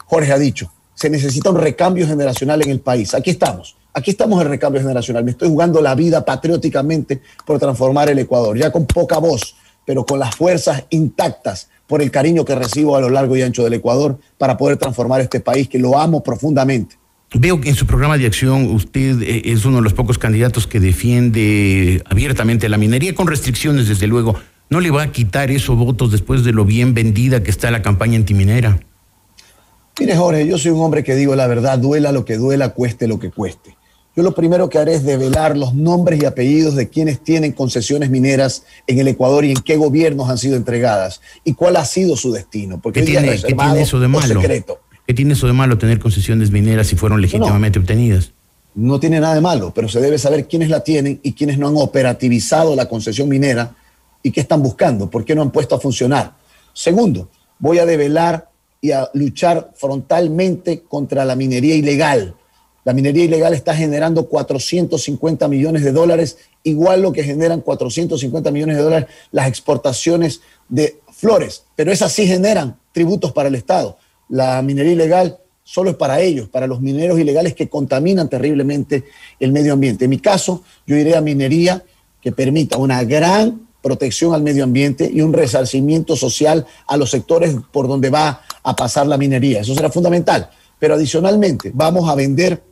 Jorge, ha dicho, se necesita un recambio generacional en el país. Aquí estamos. Aquí estamos en recambio generacional. Me estoy jugando la vida patrióticamente por transformar el Ecuador, ya con poca voz, pero con las fuerzas intactas por el cariño que recibo a lo largo y ancho del Ecuador para poder transformar este país que lo amo profundamente. Veo que en su programa de acción usted eh, es uno de los pocos candidatos que defiende abiertamente la minería con restricciones, desde luego. ¿No le va a quitar esos votos después de lo bien vendida que está la campaña antiminera? Mire, Jorge, yo soy un hombre que digo la verdad, duela lo que duela, cueste lo que cueste. Yo lo primero que haré es develar los nombres y apellidos de quienes tienen concesiones mineras en el Ecuador y en qué gobiernos han sido entregadas y cuál ha sido su destino. Porque ¿Qué, tiene, ¿qué tiene, eso de malo? Secreto. ¿Qué tiene eso de malo tener concesiones mineras si fueron legítimamente no, obtenidas? No tiene nada de malo, pero se debe saber quiénes la tienen y quiénes no han operativizado la concesión minera y qué están buscando, por qué no han puesto a funcionar. Segundo, voy a develar y a luchar frontalmente contra la minería ilegal la minería ilegal está generando 450 millones de dólares, igual lo que generan 450 millones de dólares las exportaciones de flores, pero esas sí generan tributos para el Estado. La minería ilegal solo es para ellos, para los mineros ilegales que contaminan terriblemente el medio ambiente. En mi caso, yo iré a minería que permita una gran protección al medio ambiente y un resarcimiento social a los sectores por donde va a pasar la minería. Eso será fundamental. Pero adicionalmente, vamos a vender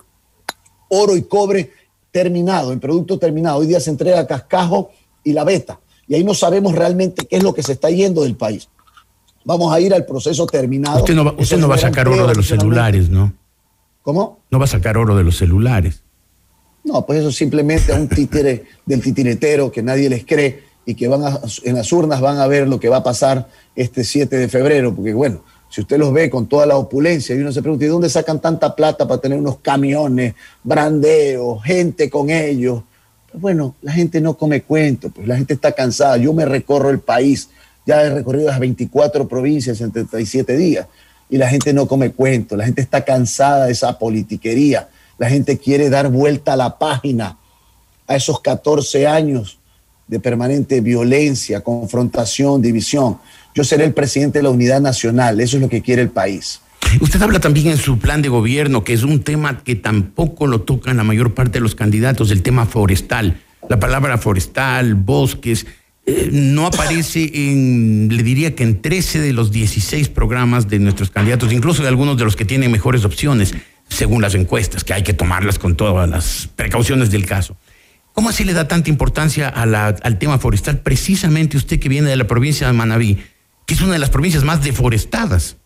oro y cobre terminado, en producto terminado. Hoy día se entrega cascajo y la beta. Y ahí no sabemos realmente qué es lo que se está yendo del país. Vamos a ir al proceso terminado. Usted no va, usted no va a sacar oro de los celulares, ¿no? ¿Cómo? No va a sacar oro de los celulares. No, pues eso simplemente a un títere del titiretero que nadie les cree y que van a, en las urnas van a ver lo que va a pasar este 7 de febrero, porque bueno, si usted los ve con toda la opulencia y uno se pregunta, ¿y dónde sacan tanta plata para tener unos camiones, brandeos, gente con ellos? Pues bueno, la gente no come cuento, pues la gente está cansada. Yo me recorro el país, ya he recorrido las 24 provincias en 37 días y la gente no come cuento, la gente está cansada de esa politiquería, la gente quiere dar vuelta a la página a esos 14 años de permanente violencia, confrontación, división. Yo seré el presidente de la unidad nacional, eso es lo que quiere el país. Usted habla también en su plan de gobierno, que es un tema que tampoco lo tocan la mayor parte de los candidatos, el tema forestal. La palabra forestal, bosques, eh, no aparece en, le diría que en 13 de los 16 programas de nuestros candidatos, incluso de algunos de los que tienen mejores opciones, según las encuestas, que hay que tomarlas con todas las precauciones del caso. ¿Cómo así le da tanta importancia al tema forestal? Precisamente usted que viene de la provincia de Manabí, es una de las provincias más deforestadas.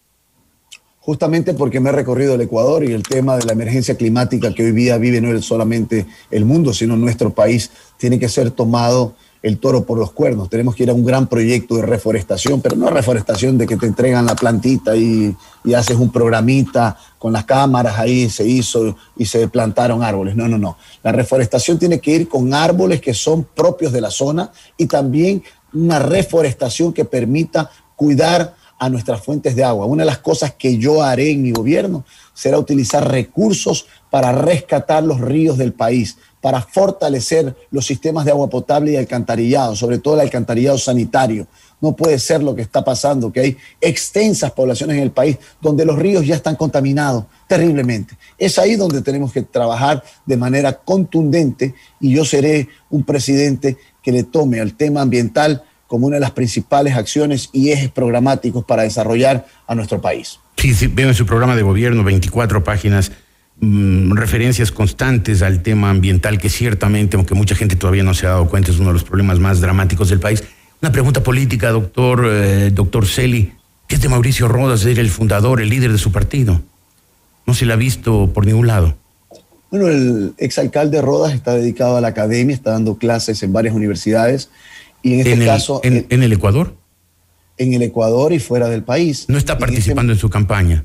Justamente porque me he recorrido el Ecuador y el tema de la emergencia climática que hoy día vive no solamente el mundo, sino nuestro país, tiene que ser tomado el toro por los cuernos. Tenemos que ir a un gran proyecto de reforestación, pero no reforestación de que te entregan la plantita y, y, haces un programita con las cámaras, ahí se hizo y se plantaron árboles. No, no, no. La reforestación tiene que ir con árboles que son propios de la zona y también una reforestación que permita cuidar a nuestras fuentes de agua. Una de las cosas que yo haré en mi gobierno será utilizar recursos para rescatar los ríos del país, para fortalecer los sistemas de agua potable y alcantarillado, sobre todo el alcantarillado sanitario. No puede ser lo que está pasando, que hay extensas poblaciones en el país donde los ríos ya están contaminados terriblemente. Es ahí donde tenemos que trabajar de manera contundente y yo seré un presidente que le tome al tema ambiental como una de las principales acciones y ejes programáticos para desarrollar a nuestro país. Sí, sí veo en su programa de gobierno 24 páginas, mmm, referencias constantes al tema ambiental, que ciertamente, aunque mucha gente todavía no se ha dado cuenta, es uno de los problemas más dramáticos del país. Una pregunta política, doctor, eh, doctor Celi. ¿Qué es de Mauricio Rodas, ser el fundador, el líder de su partido? No se le ha visto por ningún lado. Bueno, el exalcalde Rodas está dedicado a la academia, está dando clases en varias universidades y en este ¿En el, caso... En, en, el Ecuador? En el Ecuador y fuera del país. ¿No está participando en, este, en su campaña?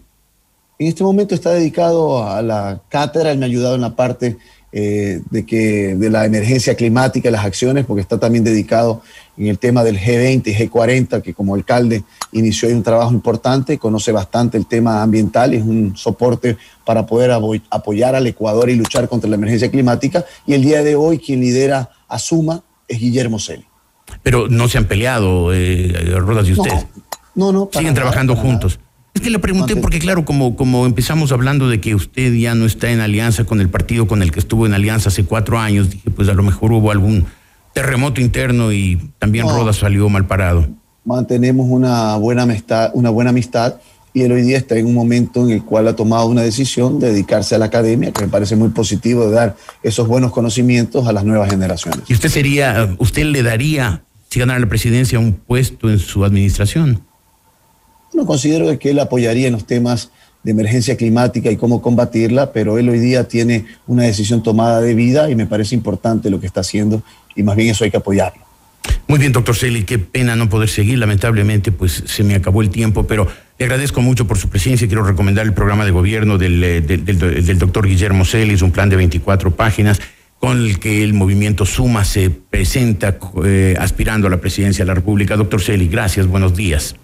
En este momento está dedicado a la cátedra, él me ha ayudado en la parte eh, de, que, de la emergencia climática y las acciones, porque está también dedicado en el tema del G20 y G40, que como alcalde inició un trabajo importante, conoce bastante el tema ambiental y es un soporte para poder apoyar al Ecuador y luchar contra la emergencia climática. Y el día de hoy quien lidera Asuma es Guillermo Celi. Pero no se han peleado, eh, Rodas y usted. No, no. Siguen trabajando juntos. Es que le pregunté porque, claro, como, como empezamos hablando de que usted ya no está en alianza con el partido con el que estuvo en alianza hace cuatro años, dije, pues a lo mejor hubo algún terremoto interno y también Rodas salió mal parado. Mantenemos una buena amistad, una buena amistad y él hoy día está en un momento en el cual ha tomado una decisión de dedicarse a la academia, que me parece muy positivo de dar esos buenos conocimientos a las nuevas generaciones. ¿Y usted sería, usted le daría, si ganara la presidencia, un puesto en su administración? No considero que él apoyaría en los temas de emergencia climática y cómo combatirla, pero él hoy día tiene una decisión tomada de vida y me parece importante lo que está haciendo y más bien eso hay que apoyarlo. Muy bien, doctor Celi, qué pena no poder seguir. Lamentablemente, pues se me acabó el tiempo, pero le agradezco mucho por su presencia. Quiero recomendar el programa de gobierno del, eh, del, doctor Guillermo Celis, un plan de 24 páginas con el que el movimiento Suma se presenta eh, aspirando a la presidencia de la República. Doctor Celi, gracias, buenos días.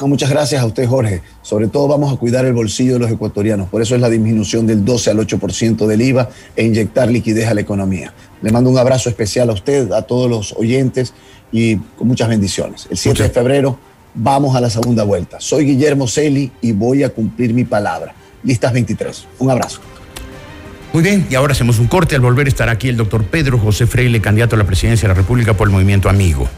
muchas gracias a usted, Jorge. Sobre todo vamos a cuidar el bolsillo de los ecuatorianos. Por eso es la disminución del 12 al 8% del IVA e inyectar liquidez a la economía. Le mando un abrazo especial a usted, a todos los oyentes y con muchas bendiciones. El 7 de febrero vamos a la segunda vuelta. Soy Guillermo Celi y voy a cumplir mi palabra. Listas 23. Un abrazo. Muy bien, y ahora hacemos un corte. Al volver estará aquí el doctor Pedro José Freile, candidato a la presidencia de la República por el Movimiento Amigo.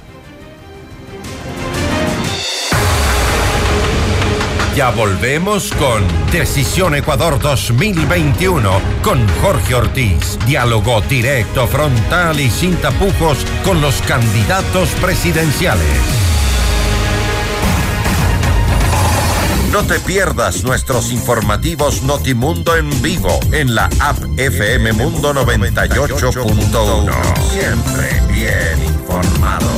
Ya volvemos con Decisión Ecuador 2021 con Jorge Ortiz. Diálogo directo, frontal y sin tapujos con los candidatos presidenciales. No te pierdas nuestros informativos Notimundo en vivo en la app FM Mundo 98.1. Siempre bien informados.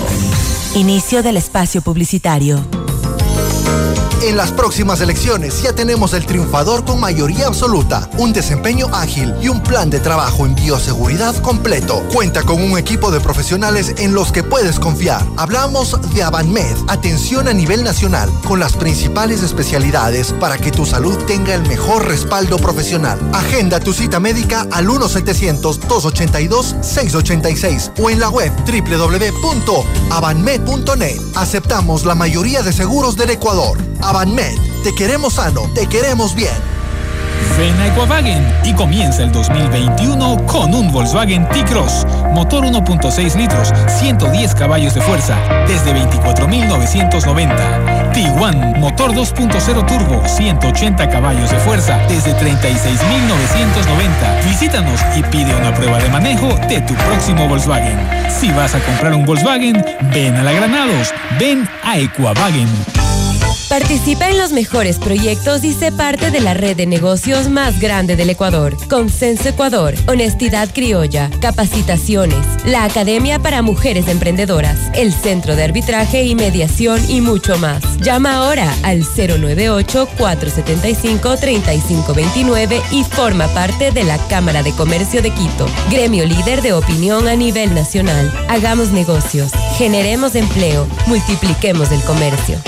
Inicio del espacio publicitario. En las próximas elecciones ya tenemos el triunfador con mayoría absoluta, un desempeño ágil y un plan de trabajo en bioseguridad completo. Cuenta con un equipo de profesionales en los que puedes confiar. Hablamos de Avanmed, atención a nivel nacional, con las principales especialidades para que tu salud tenga el mejor respaldo profesional. Agenda tu cita médica al 1-700-282-686 o en la web www.avanmed.net. Aceptamos la mayoría de seguros del Ecuador. Te queremos sano, te queremos bien. Ven a Equavagen y comienza el 2021 con un Volkswagen T-Cross. Motor 1.6 litros, 110 caballos de fuerza, desde 24.990. Tiguan, motor 2.0 turbo, 180 caballos de fuerza, desde 36.990. Visítanos y pide una prueba de manejo de tu próximo Volkswagen. Si vas a comprar un Volkswagen, ven a la Granados, ven a Equavagen. Participa en los mejores proyectos y sé parte de la red de negocios más grande del Ecuador. Consenso Ecuador, Honestidad Criolla, Capacitaciones, la Academia para Mujeres Emprendedoras, el Centro de Arbitraje y Mediación y mucho más. Llama ahora al 098-475-3529 y forma parte de la Cámara de Comercio de Quito, gremio líder de opinión a nivel nacional. Hagamos negocios, generemos empleo, multipliquemos el comercio.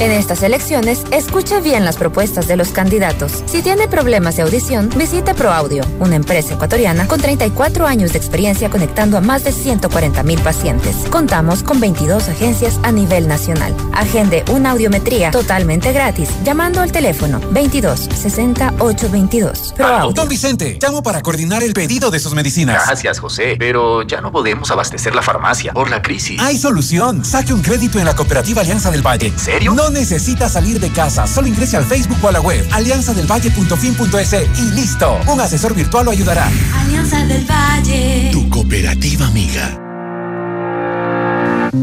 En estas elecciones, escuche bien las propuestas de los candidatos. Si tiene problemas de audición, visite ProAudio, una empresa ecuatoriana con 34 años de experiencia conectando a más de 140 mil pacientes. Contamos con 22 agencias a nivel nacional. Agende una audiometría totalmente gratis llamando al teléfono 22 60 822. ProAudio. Don Vicente, llamo para coordinar el pedido de sus medicinas. Gracias, José, pero ya no podemos abastecer la farmacia por la crisis. Hay solución. Saque un crédito en la Cooperativa Alianza del Valle. ¿En serio? No necesita salir de casa. Solo ingrese al Facebook o a la web alianzadelvalle.fin.es y listo. Un asesor virtual lo ayudará. Alianza del Valle. Tu cooperativa amiga.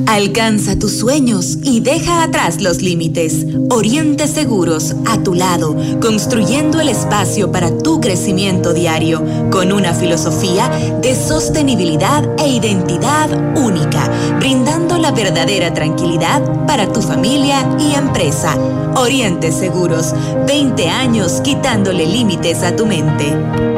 Alcanza tus sueños y deja atrás los límites. Oriente Seguros, a tu lado, construyendo el espacio para tu crecimiento diario, con una filosofía de sostenibilidad e identidad única, brindando la verdadera tranquilidad para tu familia y empresa. Oriente Seguros, 20 años quitándole límites a tu mente.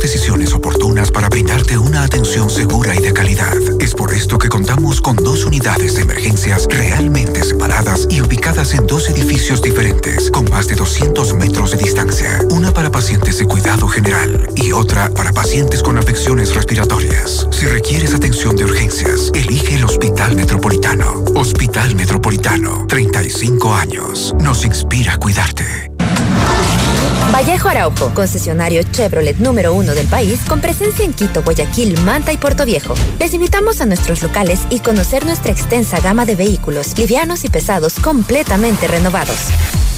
Decisiones oportunas para brindarte una atención segura y de calidad. Es por esto que contamos con dos unidades de emergencias realmente separadas y ubicadas en dos edificios diferentes, con más de 200 metros de distancia. Una para pacientes de cuidado general y otra para pacientes con afecciones respiratorias. Si requieres atención de urgencias, elige el Hospital Metropolitano. Hospital Metropolitano, 35 años. Nos inspira a cuidarte. Vallejo Araujo, concesionario Chevrolet número uno del país, con presencia en Quito, Guayaquil, Manta y Puerto Viejo. Les invitamos a nuestros locales y conocer nuestra extensa gama de vehículos livianos y pesados completamente renovados.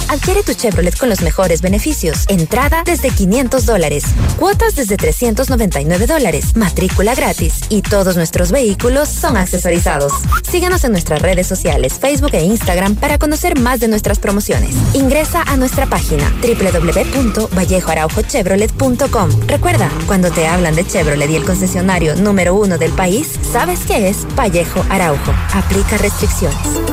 Adquiere tu Chevrolet con los mejores beneficios. Entrada desde 500 dólares. Cuotas desde 399 dólares. Matrícula gratis. Y todos nuestros vehículos son accesorizados. Síganos en nuestras redes sociales, Facebook e Instagram para conocer más de nuestras promociones. Ingresa a nuestra página www.vallejoaraujochevrolet.com. Recuerda, cuando te hablan de Chevrolet y el concesionario número uno del país, sabes que es Vallejo Araujo. Aplica restricciones.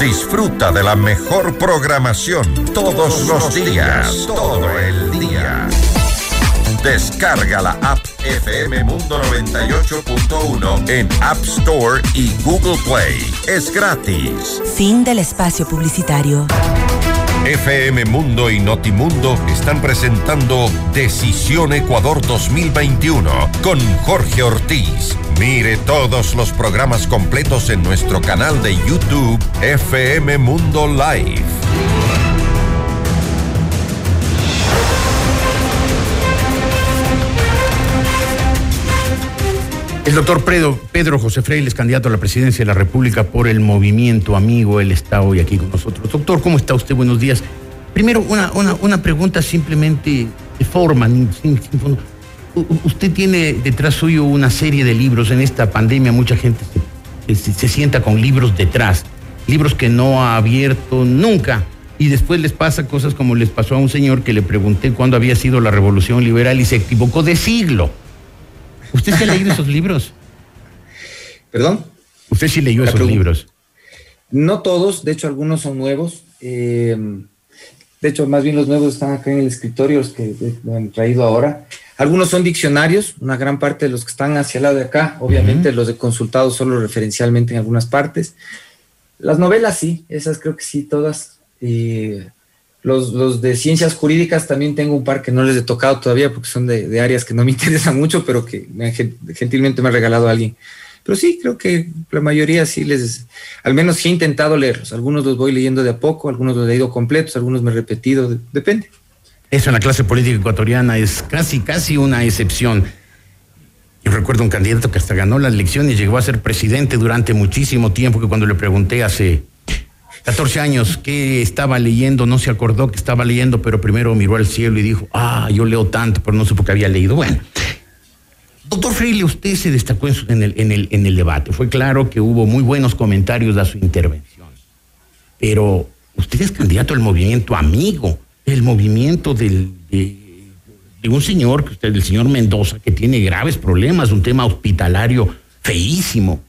Disfruta de la mejor programación todos los días, todo el día. Descarga la app FM Mundo 98.1 en App Store y Google Play. Es gratis. Fin del espacio publicitario. FM Mundo y Notimundo están presentando Decisión Ecuador 2021 con Jorge Ortiz. Mire todos los programas completos en nuestro canal de YouTube FM Mundo Live. El doctor Pedro, Pedro José Freiles, candidato a la presidencia de la República por el movimiento amigo, él está hoy aquí con nosotros. Doctor, ¿cómo está usted? Buenos días. Primero, una, una, una pregunta simplemente de forma, sin, sin fondo. Usted tiene detrás suyo una serie de libros. En esta pandemia mucha gente se, se, se sienta con libros detrás, libros que no ha abierto nunca. Y después les pasa cosas como les pasó a un señor que le pregunté cuándo había sido la revolución liberal y se equivocó de siglo. ¿Usted sí ha leído esos libros? ¿Perdón? ¿Usted sí leyó esos libros? No todos, de hecho algunos son nuevos. Eh, de hecho, más bien los nuevos están acá en el escritorio, los que me han traído ahora. Algunos son diccionarios, una gran parte de los que están hacia el lado de acá, obviamente uh -huh. los he consultado solo referencialmente en algunas partes. Las novelas sí, esas creo que sí, todas. Y los, los, de ciencias jurídicas también tengo un par que no les he tocado todavía porque son de, de áreas que no me interesan mucho, pero que me, gentilmente me ha regalado alguien. Pero sí, creo que la mayoría sí les, al menos sí he intentado leerlos. Algunos los voy leyendo de a poco, algunos los he leído completos, algunos me he repetido, de, depende. Eso en la clase política ecuatoriana es casi, casi una excepción. Yo recuerdo un candidato que hasta ganó las elecciones y llegó a ser presidente durante muchísimo tiempo, que cuando le pregunté hace 14 años qué estaba leyendo, no se acordó que estaba leyendo, pero primero miró al cielo y dijo, ah, yo leo tanto, pero no supo que había leído. Bueno, doctor Freire, usted se destacó en, el, en el debate. Fue claro que hubo muy buenos comentarios a su intervención, pero usted es candidato al movimiento amigo, el movimiento de, un señor, usted, el señor Mendoza, que tiene graves problemas, un tema hospitalario feísimo.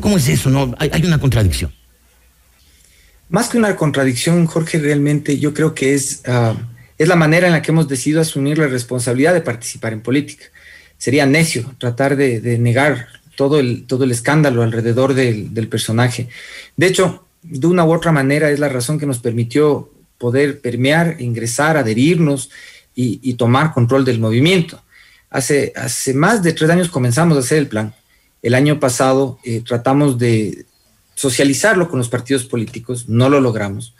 ¿Cómo, es eso? No? Hay, una contradicción. Más que una contradicción, Jorge, realmente yo creo que es, uh, es la manera en la que hemos decidido asumir la responsabilidad de participar en política. Sería necio tratar de, de negar todo el, todo el escándalo alrededor del, del, personaje. De hecho, de una u otra manera es la razón que nos permitió poder permear, ingresar, adherirnos y, tomar control del movimiento. Hace, más de tres años comenzamos a hacer el plan. El año pasado eh, tratamos de socializarlo con los partidos políticos, no lo logramos.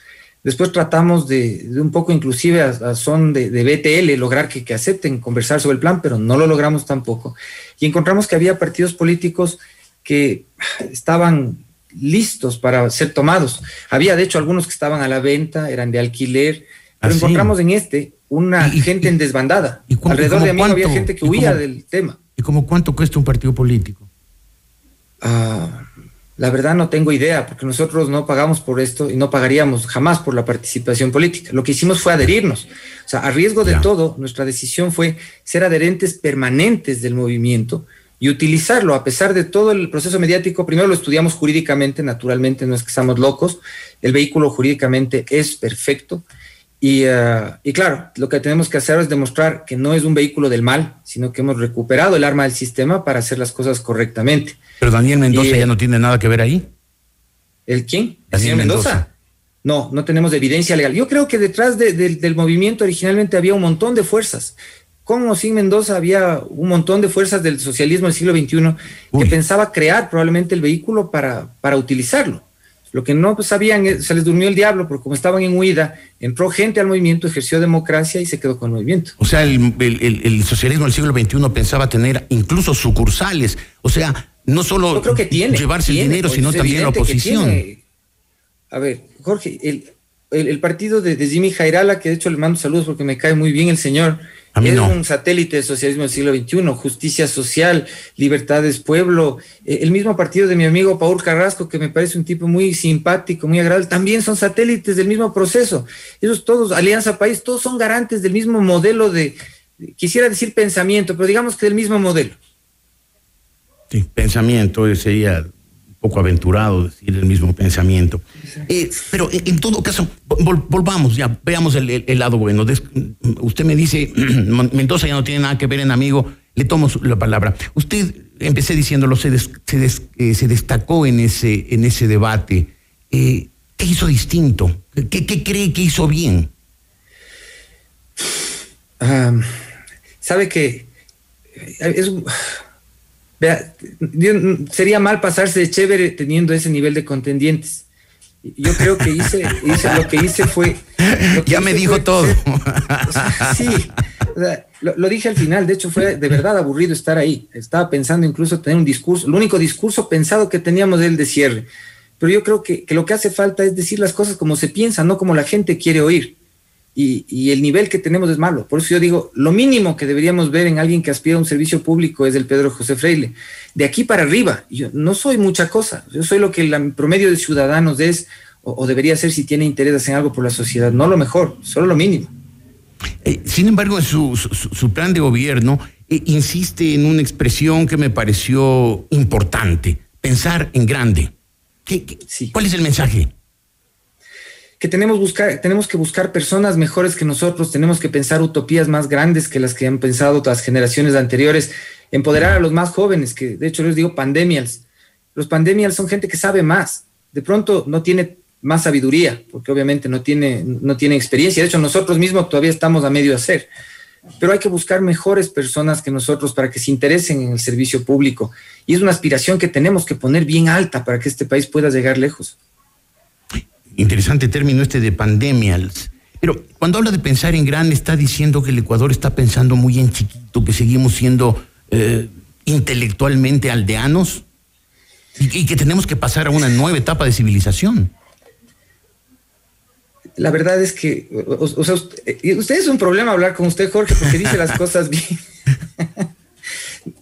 Después tratamos de, un poco inclusive a, son de, BTL, lograr que, acepten conversar sobre el plan, pero no lo logramos tampoco. Y encontramos que había partidos políticos que estaban listos para ser tomados. Había, de hecho, algunos que estaban a la venta, eran de alquiler, pero ¿Ah, encontramos en este una ¿Y, gente y, en desbandada. ¿y Alrededor de mí había gente que huía del tema. ¿Y como cuánto cuesta un partido político? Ah... La verdad no tengo idea, porque nosotros no pagamos por esto y no pagaríamos jamás por la participación política. Lo que hicimos fue adherirnos. O sea, a riesgo de ya. todo, nuestra decisión fue ser adherentes permanentes del movimiento y utilizarlo a pesar de todo el proceso mediático. Primero lo estudiamos jurídicamente, naturalmente, no es que estamos locos. El vehículo jurídicamente es perfecto. Y, eh, y, claro, lo que tenemos que hacer es demostrar que no es un vehículo del mal, sino que hemos recuperado el arma del sistema para hacer las cosas correctamente. Pero Daniel Mendoza ya no tiene nada que ver ahí. ¿El quién? Daniel Mendoza? No, no tenemos evidencia legal. Yo creo que detrás del movimiento originalmente había un montón de fuerzas. Con o sin Mendoza había un montón de fuerzas del socialismo del siglo XXI que pensaba crear probablemente el vehículo para, para utilizarlo. Lo que no sabían, se les durmió el diablo, porque como estaban en huida, entró gente al movimiento, ejerció democracia y se quedó con el movimiento. O sea, el, socialismo del siglo XXI pensaba tener incluso sucursales, o sea, no solo creo que tiene, llevarse el dinero, sino también la oposición. A ver, Jorge, el, partido de, de, Jimmy Jairala, que de hecho le mando saludos porque me cae muy bien el señor, es un satélite del socialismo del siglo XXI, justicia social, libertades pueblo. Eh, el mismo partido de mi amigo Paul Carrasco, que me parece un tipo muy simpático, muy agradable, también son satélites del mismo proceso. Ellos todos, Alianza País, todos son garantes del mismo modelo de, quisiera decir pensamiento, pero digamos que del mismo modelo. Sí, pensamiento sería poco aventurado decir el mismo pensamiento. Eh, pero en, todo caso, volvamos ya, veamos el, lado bueno. usted me dice, Mendoza ya no tiene nada que ver en amigo, le tomo la palabra. Usted, empecé diciéndolo, se, eh, se, destacó en ese, en ese debate. Eh, ¿Qué hizo distinto? ¿Qué, cree que hizo bien? Sabe que es, sería mal pasarse de chévere teniendo ese nivel de contendientes. Yo creo que hice, lo que hice fue... ya me dijo todo. sí, lo, dije al final, de hecho fue de verdad aburrido estar ahí. Estaba pensando incluso tener un discurso, el único discurso pensado que teníamos era el de cierre. Pero yo creo que, que lo que hace falta es decir las cosas como se piensan, no como la gente quiere oír y, el nivel que tenemos es malo. Por eso yo digo, lo mínimo que deberíamos ver en alguien que aspira a un servicio público es el Pedro José Freile. De aquí para arriba, yo no soy mucha cosa, yo soy lo que el promedio de ciudadanos es o, debería ser si tiene interés en algo por la sociedad, no lo mejor, solo lo mínimo. Eh, sin embargo, en su, su, plan de gobierno eh, insiste en una expresión que me pareció importante, pensar en grande. ¿Cuál es el mensaje? Que tenemos, buscar, tenemos que buscar personas mejores que nosotros, tenemos que pensar utopías más grandes que las que han pensado las generaciones anteriores, empoderar a los más jóvenes, que de hecho les digo pandemials. Los pandemials son gente que sabe más, de pronto no tiene más sabiduría, porque obviamente no tiene, no tiene experiencia, de hecho nosotros mismos todavía estamos a medio hacer, pero hay que buscar mejores personas que nosotros para que se interesen en el servicio público. Y es una aspiración que tenemos que poner bien alta para que este país pueda llegar lejos interesante término este de pandemias. Pero cuando habla de pensar en grande, está diciendo que el Ecuador está pensando muy en chiquito, que seguimos siendo eh, intelectualmente aldeanos y, que tenemos que pasar a una nueva etapa de civilización. La verdad es que, o, sea, usted, usted, es un problema hablar con usted, Jorge, porque dice las cosas bien.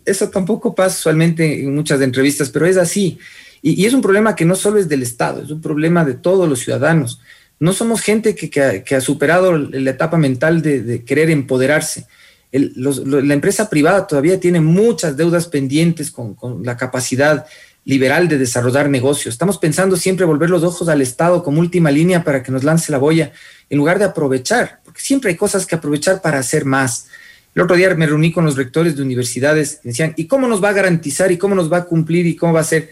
Eso tampoco pasa usualmente en muchas entrevistas, pero es así. Y, es un problema que no solo es del Estado, es un problema de todos los ciudadanos. No somos gente que, ha, superado la etapa mental de, querer empoderarse. la empresa privada todavía tiene muchas deudas pendientes con, la capacidad liberal de desarrollar negocios. Estamos pensando siempre volver los ojos al Estado como última línea para que nos lance la boya, en lugar de aprovechar, porque siempre hay cosas que aprovechar para hacer más. El otro día me reuní con los rectores de universidades y decían, ¿y cómo nos va a garantizar y cómo nos va a cumplir y cómo va a ser?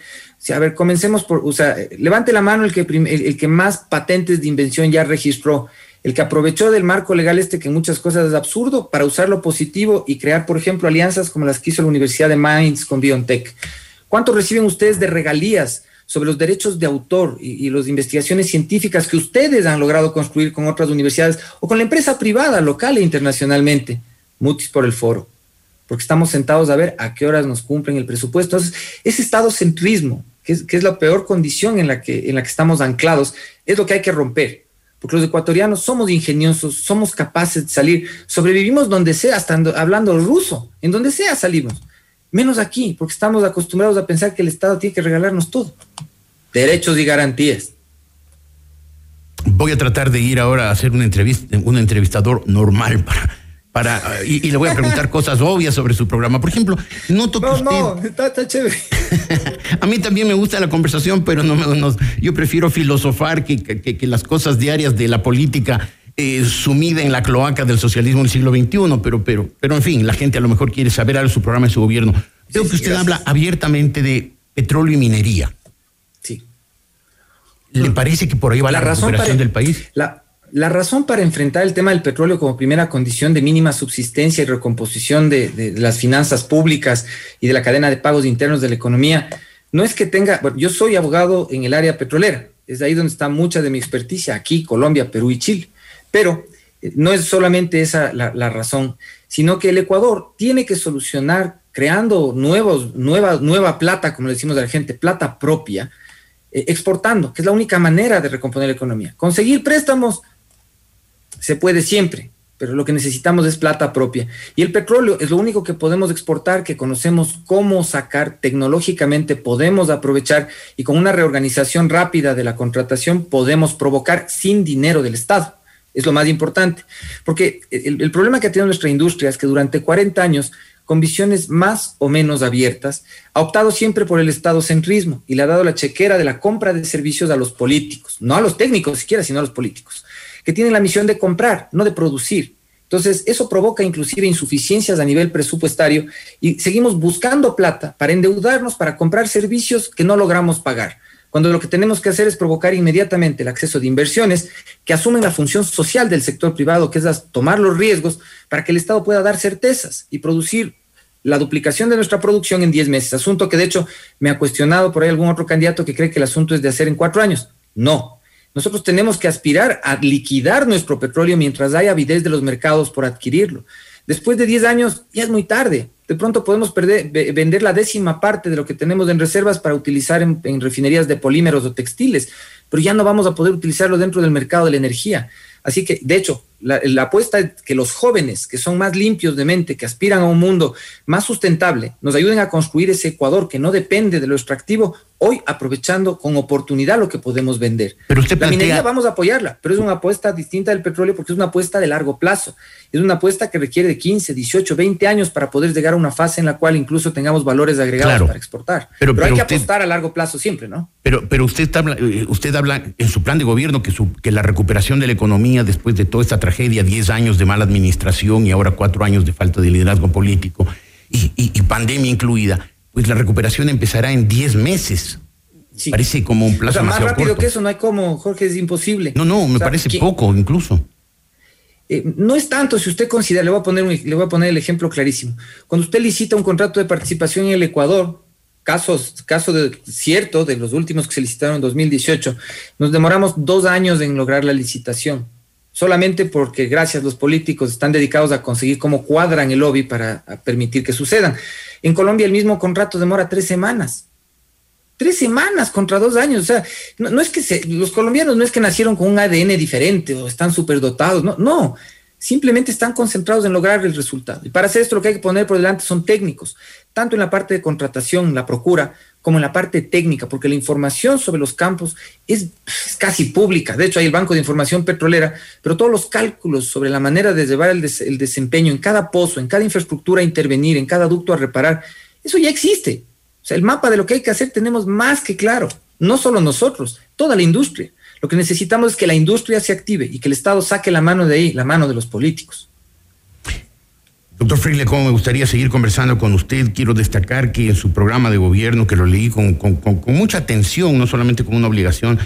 A ver, comencemos por, o sea, levante la mano el que, el, que más patentes de invención ya registró, el que aprovechó del marco legal este que muchas cosas es absurdo para usarlo positivo y crear, por ejemplo, alianzas como las que hizo la Universidad de Mainz con BioNTech. ¿Cuánto reciben ustedes de regalías sobre los derechos de autor y, y las investigaciones científicas que ustedes han logrado construir con otras universidades o con la empresa privada, local e internacionalmente? Mutis por el foro porque estamos sentados a ver a qué horas nos cumplen el presupuesto. Entonces, ese estadocentrismo que es, la peor condición en la, que, en la que estamos anclados, es lo que hay que romper. Porque los ecuatorianos somos ingeniosos, somos capaces de salir, sobrevivimos donde sea, hasta hablando ruso, en donde sea salimos. Menos aquí, porque estamos acostumbrados a pensar que el Estado tiene que regalarnos todo. Derechos y garantías. Voy a tratar de ir ahora a hacer una entrevista, un entrevistador normal para, para y, le voy a preguntar cosas obvias sobre su programa. Por ejemplo, noto que no, usted... No, está, chévere. a mí también me gusta la conversación, pero no, no yo prefiero filosofar que, que, las cosas diarias de la política. eh, sumida en la cloaca del socialismo del siglo XXI, pero, pero, pero en fin, la gente a lo mejor quiere saber algo de su programa de su gobierno. Creo que usted habla abiertamente de petróleo y minería. Sí. ¿Le parece que por ahí va la, recuperación del país? La, la razón para enfrentar el tema del petróleo como primera condición de mínima subsistencia y recomposición de, las finanzas públicas y de la cadena de pagos internos de la economía no es que tenga, bueno, yo soy abogado en el área petrolera, es ahí donde está mucha de mi experticia, aquí, Colombia, Perú y Chile, pero eh, no es solamente esa la, razón, sino que el Ecuador tiene que solucionar creando nuevos, nueva, nueva plata, como le decimos a la gente, plata propia, eh, exportando, que es la única manera de recomponer la economía. Conseguir préstamos se puede siempre, pero lo que necesitamos es plata propia. Y el petróleo es lo único que podemos exportar, que conocemos cómo sacar tecnológicamente, podemos aprovechar y con una reorganización rápida de la contratación podemos provocar sin dinero del Estado. Es lo más importante, porque el, problema que ha tenido nuestra industria es que durante 40 años con visiones más o menos abiertas, ha optado siempre por el estadocentrismo y le ha dado la chequera de la compra de servicios a los políticos, no a los técnicos siquiera, sino a los políticos que tienen la misión de comprar, no de producir. Entonces, eso provoca inclusive insuficiencias a nivel presupuestario y seguimos buscando plata para endeudarnos, para comprar servicios que no logramos pagar, cuando lo que tenemos que hacer es provocar inmediatamente el acceso de inversiones que asumen la función social del sector privado, que es tomar los riesgos para que el Estado pueda dar certezas y producir la duplicación de nuestra producción en 10 meses, asunto que de hecho me ha cuestionado por ahí algún otro candidato que cree que el asunto es de hacer en cuatro años. No, nosotros tenemos que aspirar a liquidar nuestro petróleo mientras haya avidez de los mercados por adquirirlo. Después de 10 años ya es muy tarde. De pronto podemos perder, vender la décima parte de lo que tenemos en reservas para utilizar en, en refinerías de polímeros o textiles, pero ya no vamos a poder utilizarlo dentro del mercado de la energía. Así que, de hecho, la, apuesta es que los jóvenes, que son más limpios de mente, que aspiran a un mundo más sustentable, nos ayuden a construir ese Ecuador que no depende de lo extractivo, hoy aprovechando con oportunidad lo que podemos vender. Pero usted La minería vamos a apoyarla, pero es una apuesta distinta del petróleo porque es una apuesta de largo plazo. Es una apuesta que requiere de 15, 18, 20 años para poder llegar a una fase en la cual incluso tengamos valores agregados para exportar. Pero, hay que apostar a largo plazo siempre, ¿no? Pero, pero usted, habla, eh, usted habla en su plan de gobierno que, su, que la recuperación de la economía después de toda esta tragedia, 10 años de mala administración y ahora 4 años de falta de liderazgo político y, pandemia incluida, pues la recuperación empezará en 10 meses. Parece como un plazo. O más rápido que eso no hay como, Jorge, es imposible. No, no, me parece poco incluso. Eh, no es tanto si usted considera, le voy, a poner le voy a poner el ejemplo clarísimo. Cuando usted licita un contrato de participación en el Ecuador, casos, caso de, cierto de los últimos que se licitaron en 2018, nos demoramos dos años en lograr la licitación solamente porque gracias los políticos están dedicados a conseguir cómo cuadran el lobby para permitir que sucedan. En Colombia el mismo contrato demora tres semanas. Tres semanas contra dos años. O sea, no, es que se, los colombianos no es que nacieron con un ADN diferente o están superdotados. No, no. Simplemente están concentrados en lograr el resultado. Y para hacer esto lo que hay que poner por delante son técnicos, tanto en la parte de contratación, la procura, como en la parte técnica, porque la información sobre los campos es, casi pública. De hecho, hay el Banco de Información Petrolera, pero todos los cálculos sobre la manera de llevar el, desempeño en cada pozo, en cada infraestructura a intervenir, en cada ducto a reparar, eso ya existe. O sea, el mapa de lo que hay que hacer tenemos más que claro. No solo nosotros, toda la industria. Lo que necesitamos es que la industria se active y que el Estado saque la mano de ahí, la mano de los políticos. Doctor Freile, como me gustaría seguir conversando con usted, quiero destacar que en su programa de gobierno, que lo leí con, mucha atención, no solamente como una obligación,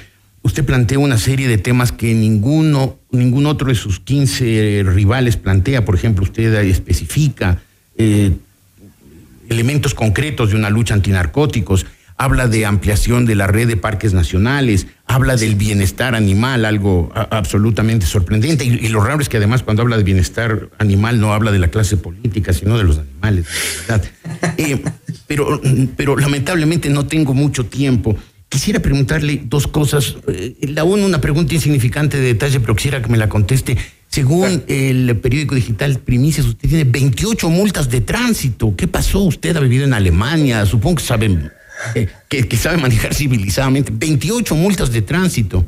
usted plantea una serie de temas que ninguno, ningún otro de sus 15 rivales plantea. Por ejemplo, usted especifica eh, elementos concretos de una lucha antinarcóticos habla de ampliación de la red de parques nacionales, habla del bienestar animal, algo absolutamente sorprendente. Y, lo raro es que además cuando habla de bienestar animal no habla de la clase política, sino de los animales. Eh, pero, pero lamentablemente no tengo mucho tiempo. Quisiera preguntarle dos cosas. Eh, la una, una pregunta insignificante de detalle, pero quisiera que me la conteste. Según el periódico digital Primicias, usted tiene 28 multas de tránsito. ¿Qué pasó? Usted ha vivido en Alemania, supongo que saben que, sabe manejar civilizadamente. 28 multas de tránsito.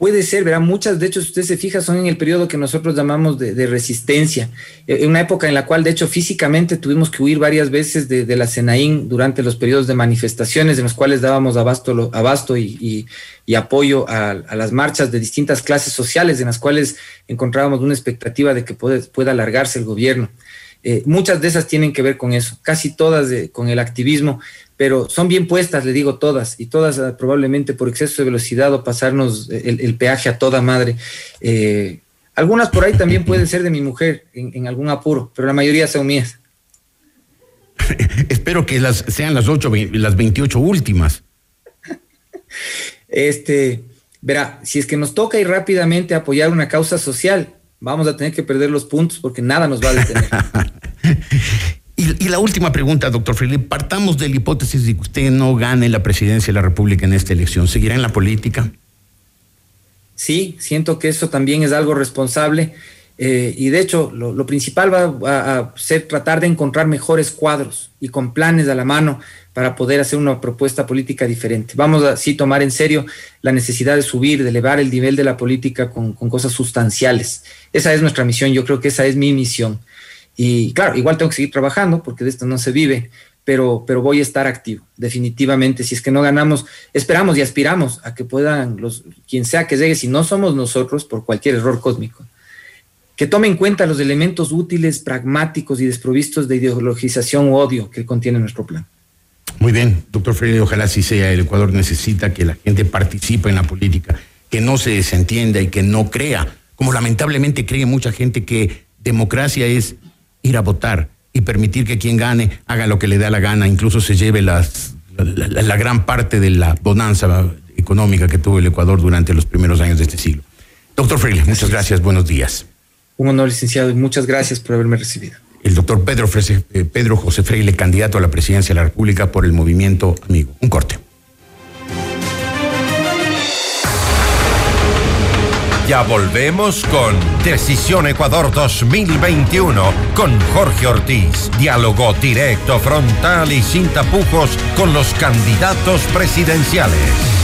Puede ser, verá, muchas, de hecho, si usted se fija, son en el periodo que nosotros llamamos de, resistencia, en una época en la cual, de hecho, físicamente tuvimos que huir varias veces de, la Senaín durante los periodos de manifestaciones en los cuales dábamos abasto, abasto y, apoyo a, las marchas de distintas clases sociales en las cuales encontrábamos una expectativa de que pueda alargarse el gobierno. Eh, muchas de esas tienen que ver con eso, casi todas con el activismo, pero son bien puestas, le digo todas, y todas ah, probablemente por exceso de velocidad o pasarnos el, peaje a toda madre. Eh, algunas por ahí también pueden ser de mi mujer en, algún apuro, pero la mayoría son mías. Espero que las, sean las ocho, las 28 últimas. Este, verá, si es que nos toca ir rápidamente a apoyar una causa social, vamos a tener que perder los puntos porque nada nos va a detener. Y, la última pregunta, doctor Freire, partamos de la hipótesis de que usted no gane la presidencia de la República en esta elección. ¿Seguirá en la política? Sí, siento que eso también es algo responsable. Eh, y de hecho, lo, principal va a, ser tratar de encontrar mejores cuadros y con planes a la mano para poder hacer una propuesta política diferente. Vamos a tomar en serio la necesidad de subir, de elevar el nivel de la política con, cosas sustanciales. Esa es nuestra misión, yo creo que esa es mi misión. Y claro, igual tengo que seguir trabajando porque de esto no se vive, pero, pero voy a estar activo, definitivamente. Si es que no ganamos, esperamos y aspiramos a que puedan, los, quien sea que llegue, si no somos nosotros, por cualquier error cósmico, que tome en cuenta los elementos útiles, pragmáticos y desprovistos de ideologización u odio que contiene nuestro plan. Muy bien, doctor Freire, ojalá así sea. El Ecuador necesita que la gente participe en la política, que no se desentienda y que no crea, como lamentablemente cree mucha gente que democracia es ir a votar y permitir que quien gane haga lo que le da la gana, incluso se lleve las, la, gran parte de la bonanza económica que tuvo el Ecuador durante los primeros años de este siglo. Doctor Freire, muchas gracias, buenos días. Un honor, licenciado, y muchas gracias por haberme recibido. El doctor Pedro, eh, Pedro José Freire, candidato a la presidencia de la República por el movimiento Amigo. Un corte. Ya volvemos con Decisión Ecuador 2021 con Jorge Ortiz. Diálogo directo, frontal y sin tapujos con los candidatos presidenciales.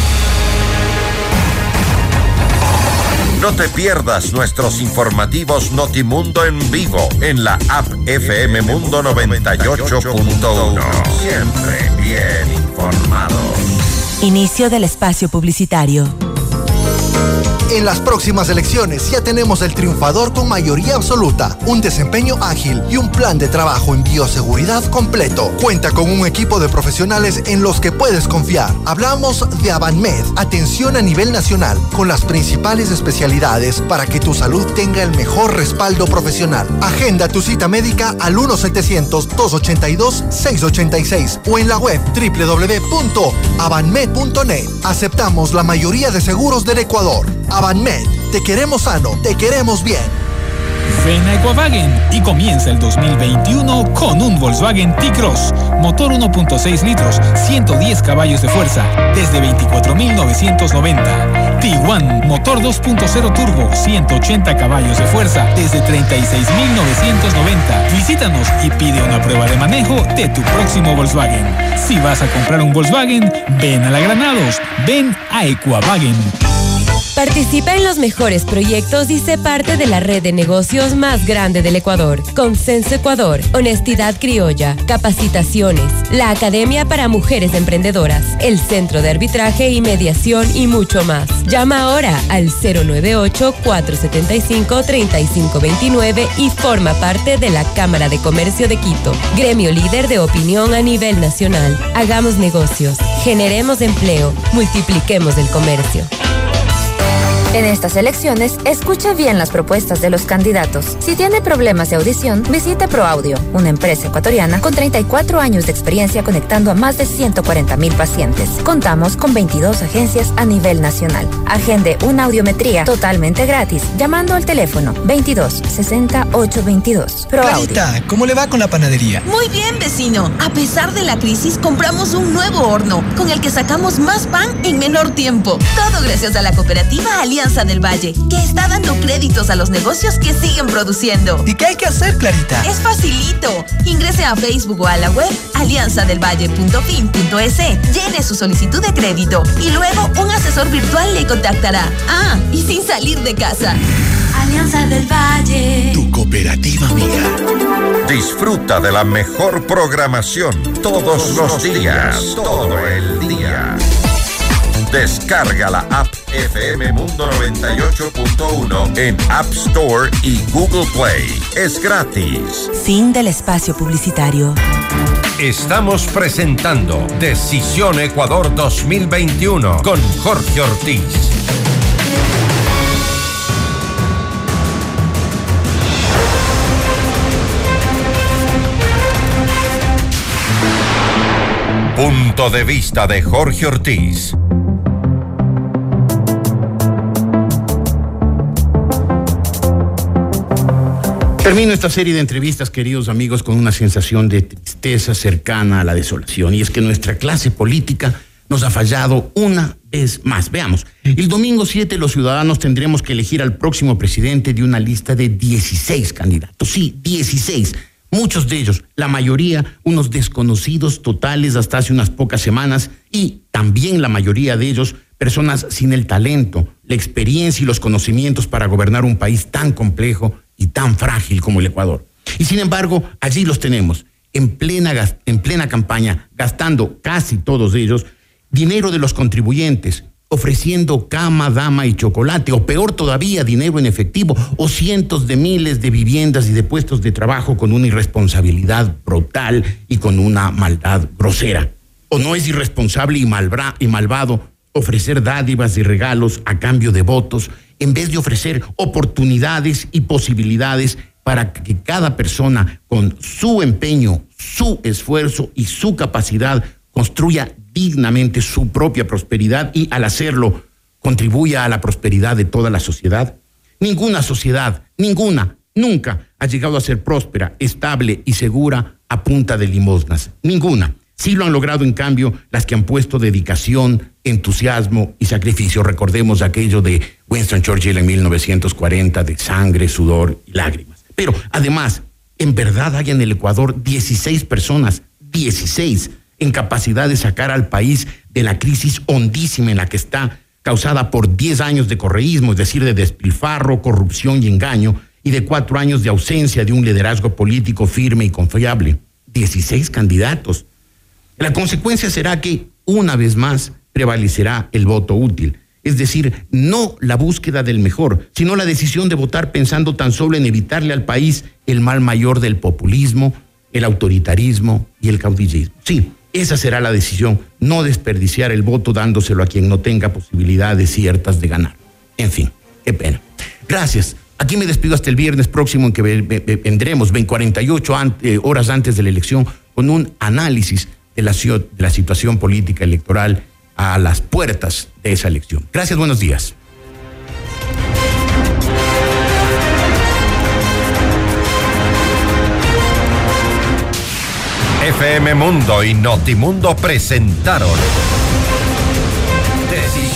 No te pierdas nuestros informativos Notimundo en vivo en la app FM Mundo 98.1. Siempre bien informados. Inicio del espacio publicitario. En las próximas elecciones ya tenemos el triunfador con mayoría absoluta, un desempeño ágil y un plan de trabajo en bioseguridad completo. Cuenta con un equipo de profesionales en los que puedes confiar. Hablamos de Avanmed, atención a nivel nacional, con las principales especialidades para que tu salud tenga el mejor respaldo profesional. Agenda tu cita médica al 1-700-282-686 o en la web www.avanmed.net. Aceptamos la mayoría de seguros del Ecuador. Avanmed, te queremos sano, te queremos bien. Ven a Equavagen y comienza el 2021 con un Volkswagen T-Cross. Motor 1.6 litros, 110 caballos de fuerza, desde 24.990. T1, motor 2.0 turbo, 180 caballos de fuerza, desde 36.990. Visítanos y pide una prueba de manejo de tu próximo Volkswagen. Si vas a comprar un Volkswagen, ven a la Granados, ven a Equavagen. Participa en los mejores proyectos y sé parte de la red de negocios más grande del Ecuador. Consenso Ecuador, Honestidad Criolla, Capacitaciones, la Academia para Mujeres Emprendedoras, el Centro de Arbitraje y Mediación y mucho más. Llama ahora al 098-475-3529 y forma parte de la Cámara de Comercio de Quito, gremio líder de opinión a nivel nacional. Hagamos negocios, generemos empleo, multipliquemos el comercio. En estas elecciones, escuche bien las propuestas de los candidatos. Si tiene problemas de audición, visite ProAudio, una empresa ecuatoriana con 34 años de experiencia conectando a más de 140 mil pacientes. Contamos con 22 agencias a nivel nacional. Agende una audiometría totalmente gratis llamando al teléfono 22 60 822. ProAudio. Clarita, ¿cómo le va con la panadería? Muy bien, vecino. A pesar de la crisis, compramos un nuevo horno con el que sacamos más pan en menor tiempo. Todo gracias a la cooperativa Alianza Alianza del Valle, que está dando créditos a los negocios que siguen produciendo. ¿Y qué hay que hacer, Clarita? Es facilito. Ingrese a Facebook o a la web alianzadelvalle.fin.es, llene su solicitud de crédito y luego un asesor virtual le contactará. Ah, y sin salir de casa. Alianza del Valle. Tu cooperativa amiga. Disfruta de la mejor programación todos los días, todo el día. Descarga la app FM Mundo 98.1 en App Store y Google Play. Es gratis. Fin del espacio publicitario. Estamos presentando Decisión Ecuador 2021 con Jorge Ortiz. Punto de vista de Jorge Ortiz. Termino esta serie de entrevistas, queridos amigos, con una sensación de tristeza cercana a la desolación. Y es que nuestra clase política nos ha fallado una vez más. Veamos, el domingo 7 los ciudadanos tendremos que elegir al próximo presidente de una lista de 16 candidatos. Sí, 16. Muchos de ellos, la mayoría, unos desconocidos totales hasta hace unas pocas semanas y también la mayoría de ellos, personas sin el talento, la experiencia y los conocimientos para gobernar un país tan complejo y tan frágil como el Ecuador. Y sin embargo, allí los tenemos, en plena, en plena campaña, gastando casi todos ellos dinero de los contribuyentes, ofreciendo cama, dama y chocolate, o peor todavía, dinero en efectivo, o cientos de miles de viviendas y de puestos de trabajo con una irresponsabilidad brutal y con una maldad grosera. ¿O no es irresponsable y, y malvado ofrecer dádivas y regalos a cambio de votos en vez de ofrecer oportunidades y posibilidades para que cada persona con su empeño, su esfuerzo y su capacidad construya dignamente su propia prosperidad y al hacerlo contribuya a la prosperidad de toda la sociedad? Ninguna sociedad, ninguna, nunca ha llegado a ser próspera, estable y segura a punta de limosnas. Ninguna. Sí lo han logrado, en cambio, las que han puesto dedicación, entusiasmo y sacrificio. Recordemos aquello de Winston Churchill en 1940, de sangre, sudor y lágrimas. Pero además, en verdad hay en el Ecuador 16 personas, 16, en capacidad de sacar al país de la crisis hondísima en la que está, causada por 10 años de correísmo, es decir, de despilfarro, corrupción y engaño, y de cuatro años de ausencia de un liderazgo político firme y confiable. 16 candidatos. La consecuencia será que, una vez más, prevalecerá el voto útil. Es decir, no la búsqueda del mejor, sino la decisión de votar pensando tan solo en evitarle al país el mal mayor del populismo, el autoritarismo y el caudillismo. Sí, esa será la decisión, no desperdiciar el voto dándoselo a quien no tenga posibilidades ciertas de ganar. En fin, qué pena. Gracias. Aquí me despido hasta el viernes próximo en que vendremos 48 horas antes de la elección con un análisis de la, situación política electoral a las puertas de esa elección. Gracias, buenos días. FM Mundo y Notimundo presentaron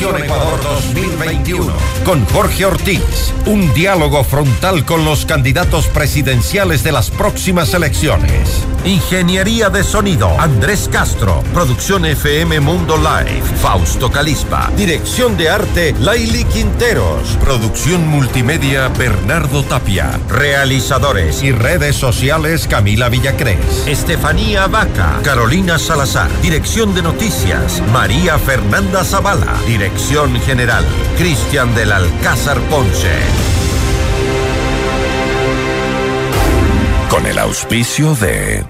Ecuador 2021 con Jorge Ortiz. Un diálogo frontal con los candidatos presidenciales de las próximas elecciones. Ingeniería de sonido, Andrés Castro. Producción FM Mundo Live, Fausto Calispa. Dirección de arte, Laili Quinteros. Producción multimedia, Bernardo Tapia. Realizadores y redes sociales, Camila Villacrés. Estefanía Vaca. Carolina Salazar. Dirección de noticias, María Fernanda Zavala. Dirección general, Cristian del Alcázar Ponce. Con el auspicio de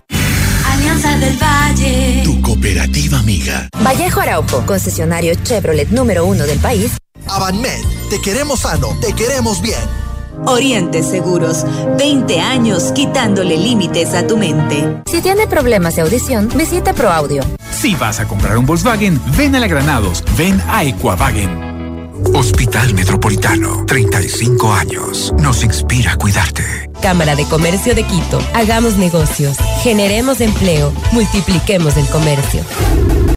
Alianza del Valle. Tu cooperativa amiga. Vallejo Araujo, concesionario Chevrolet número uno del país. Avanmed, te queremos sano, te queremos bien. Oriente Seguros, 20 años quitándole límites a tu mente. Si tiene problemas de audición, visite ProAudio. Si vas a comprar un Volkswagen, ven a la Granados, ven a Equavagen. Hospital Metropolitano, 35 años. Nos inspira a cuidarte. Cámara de Comercio de Quito. Hagamos negocios, generemos empleo, multipliquemos el comercio.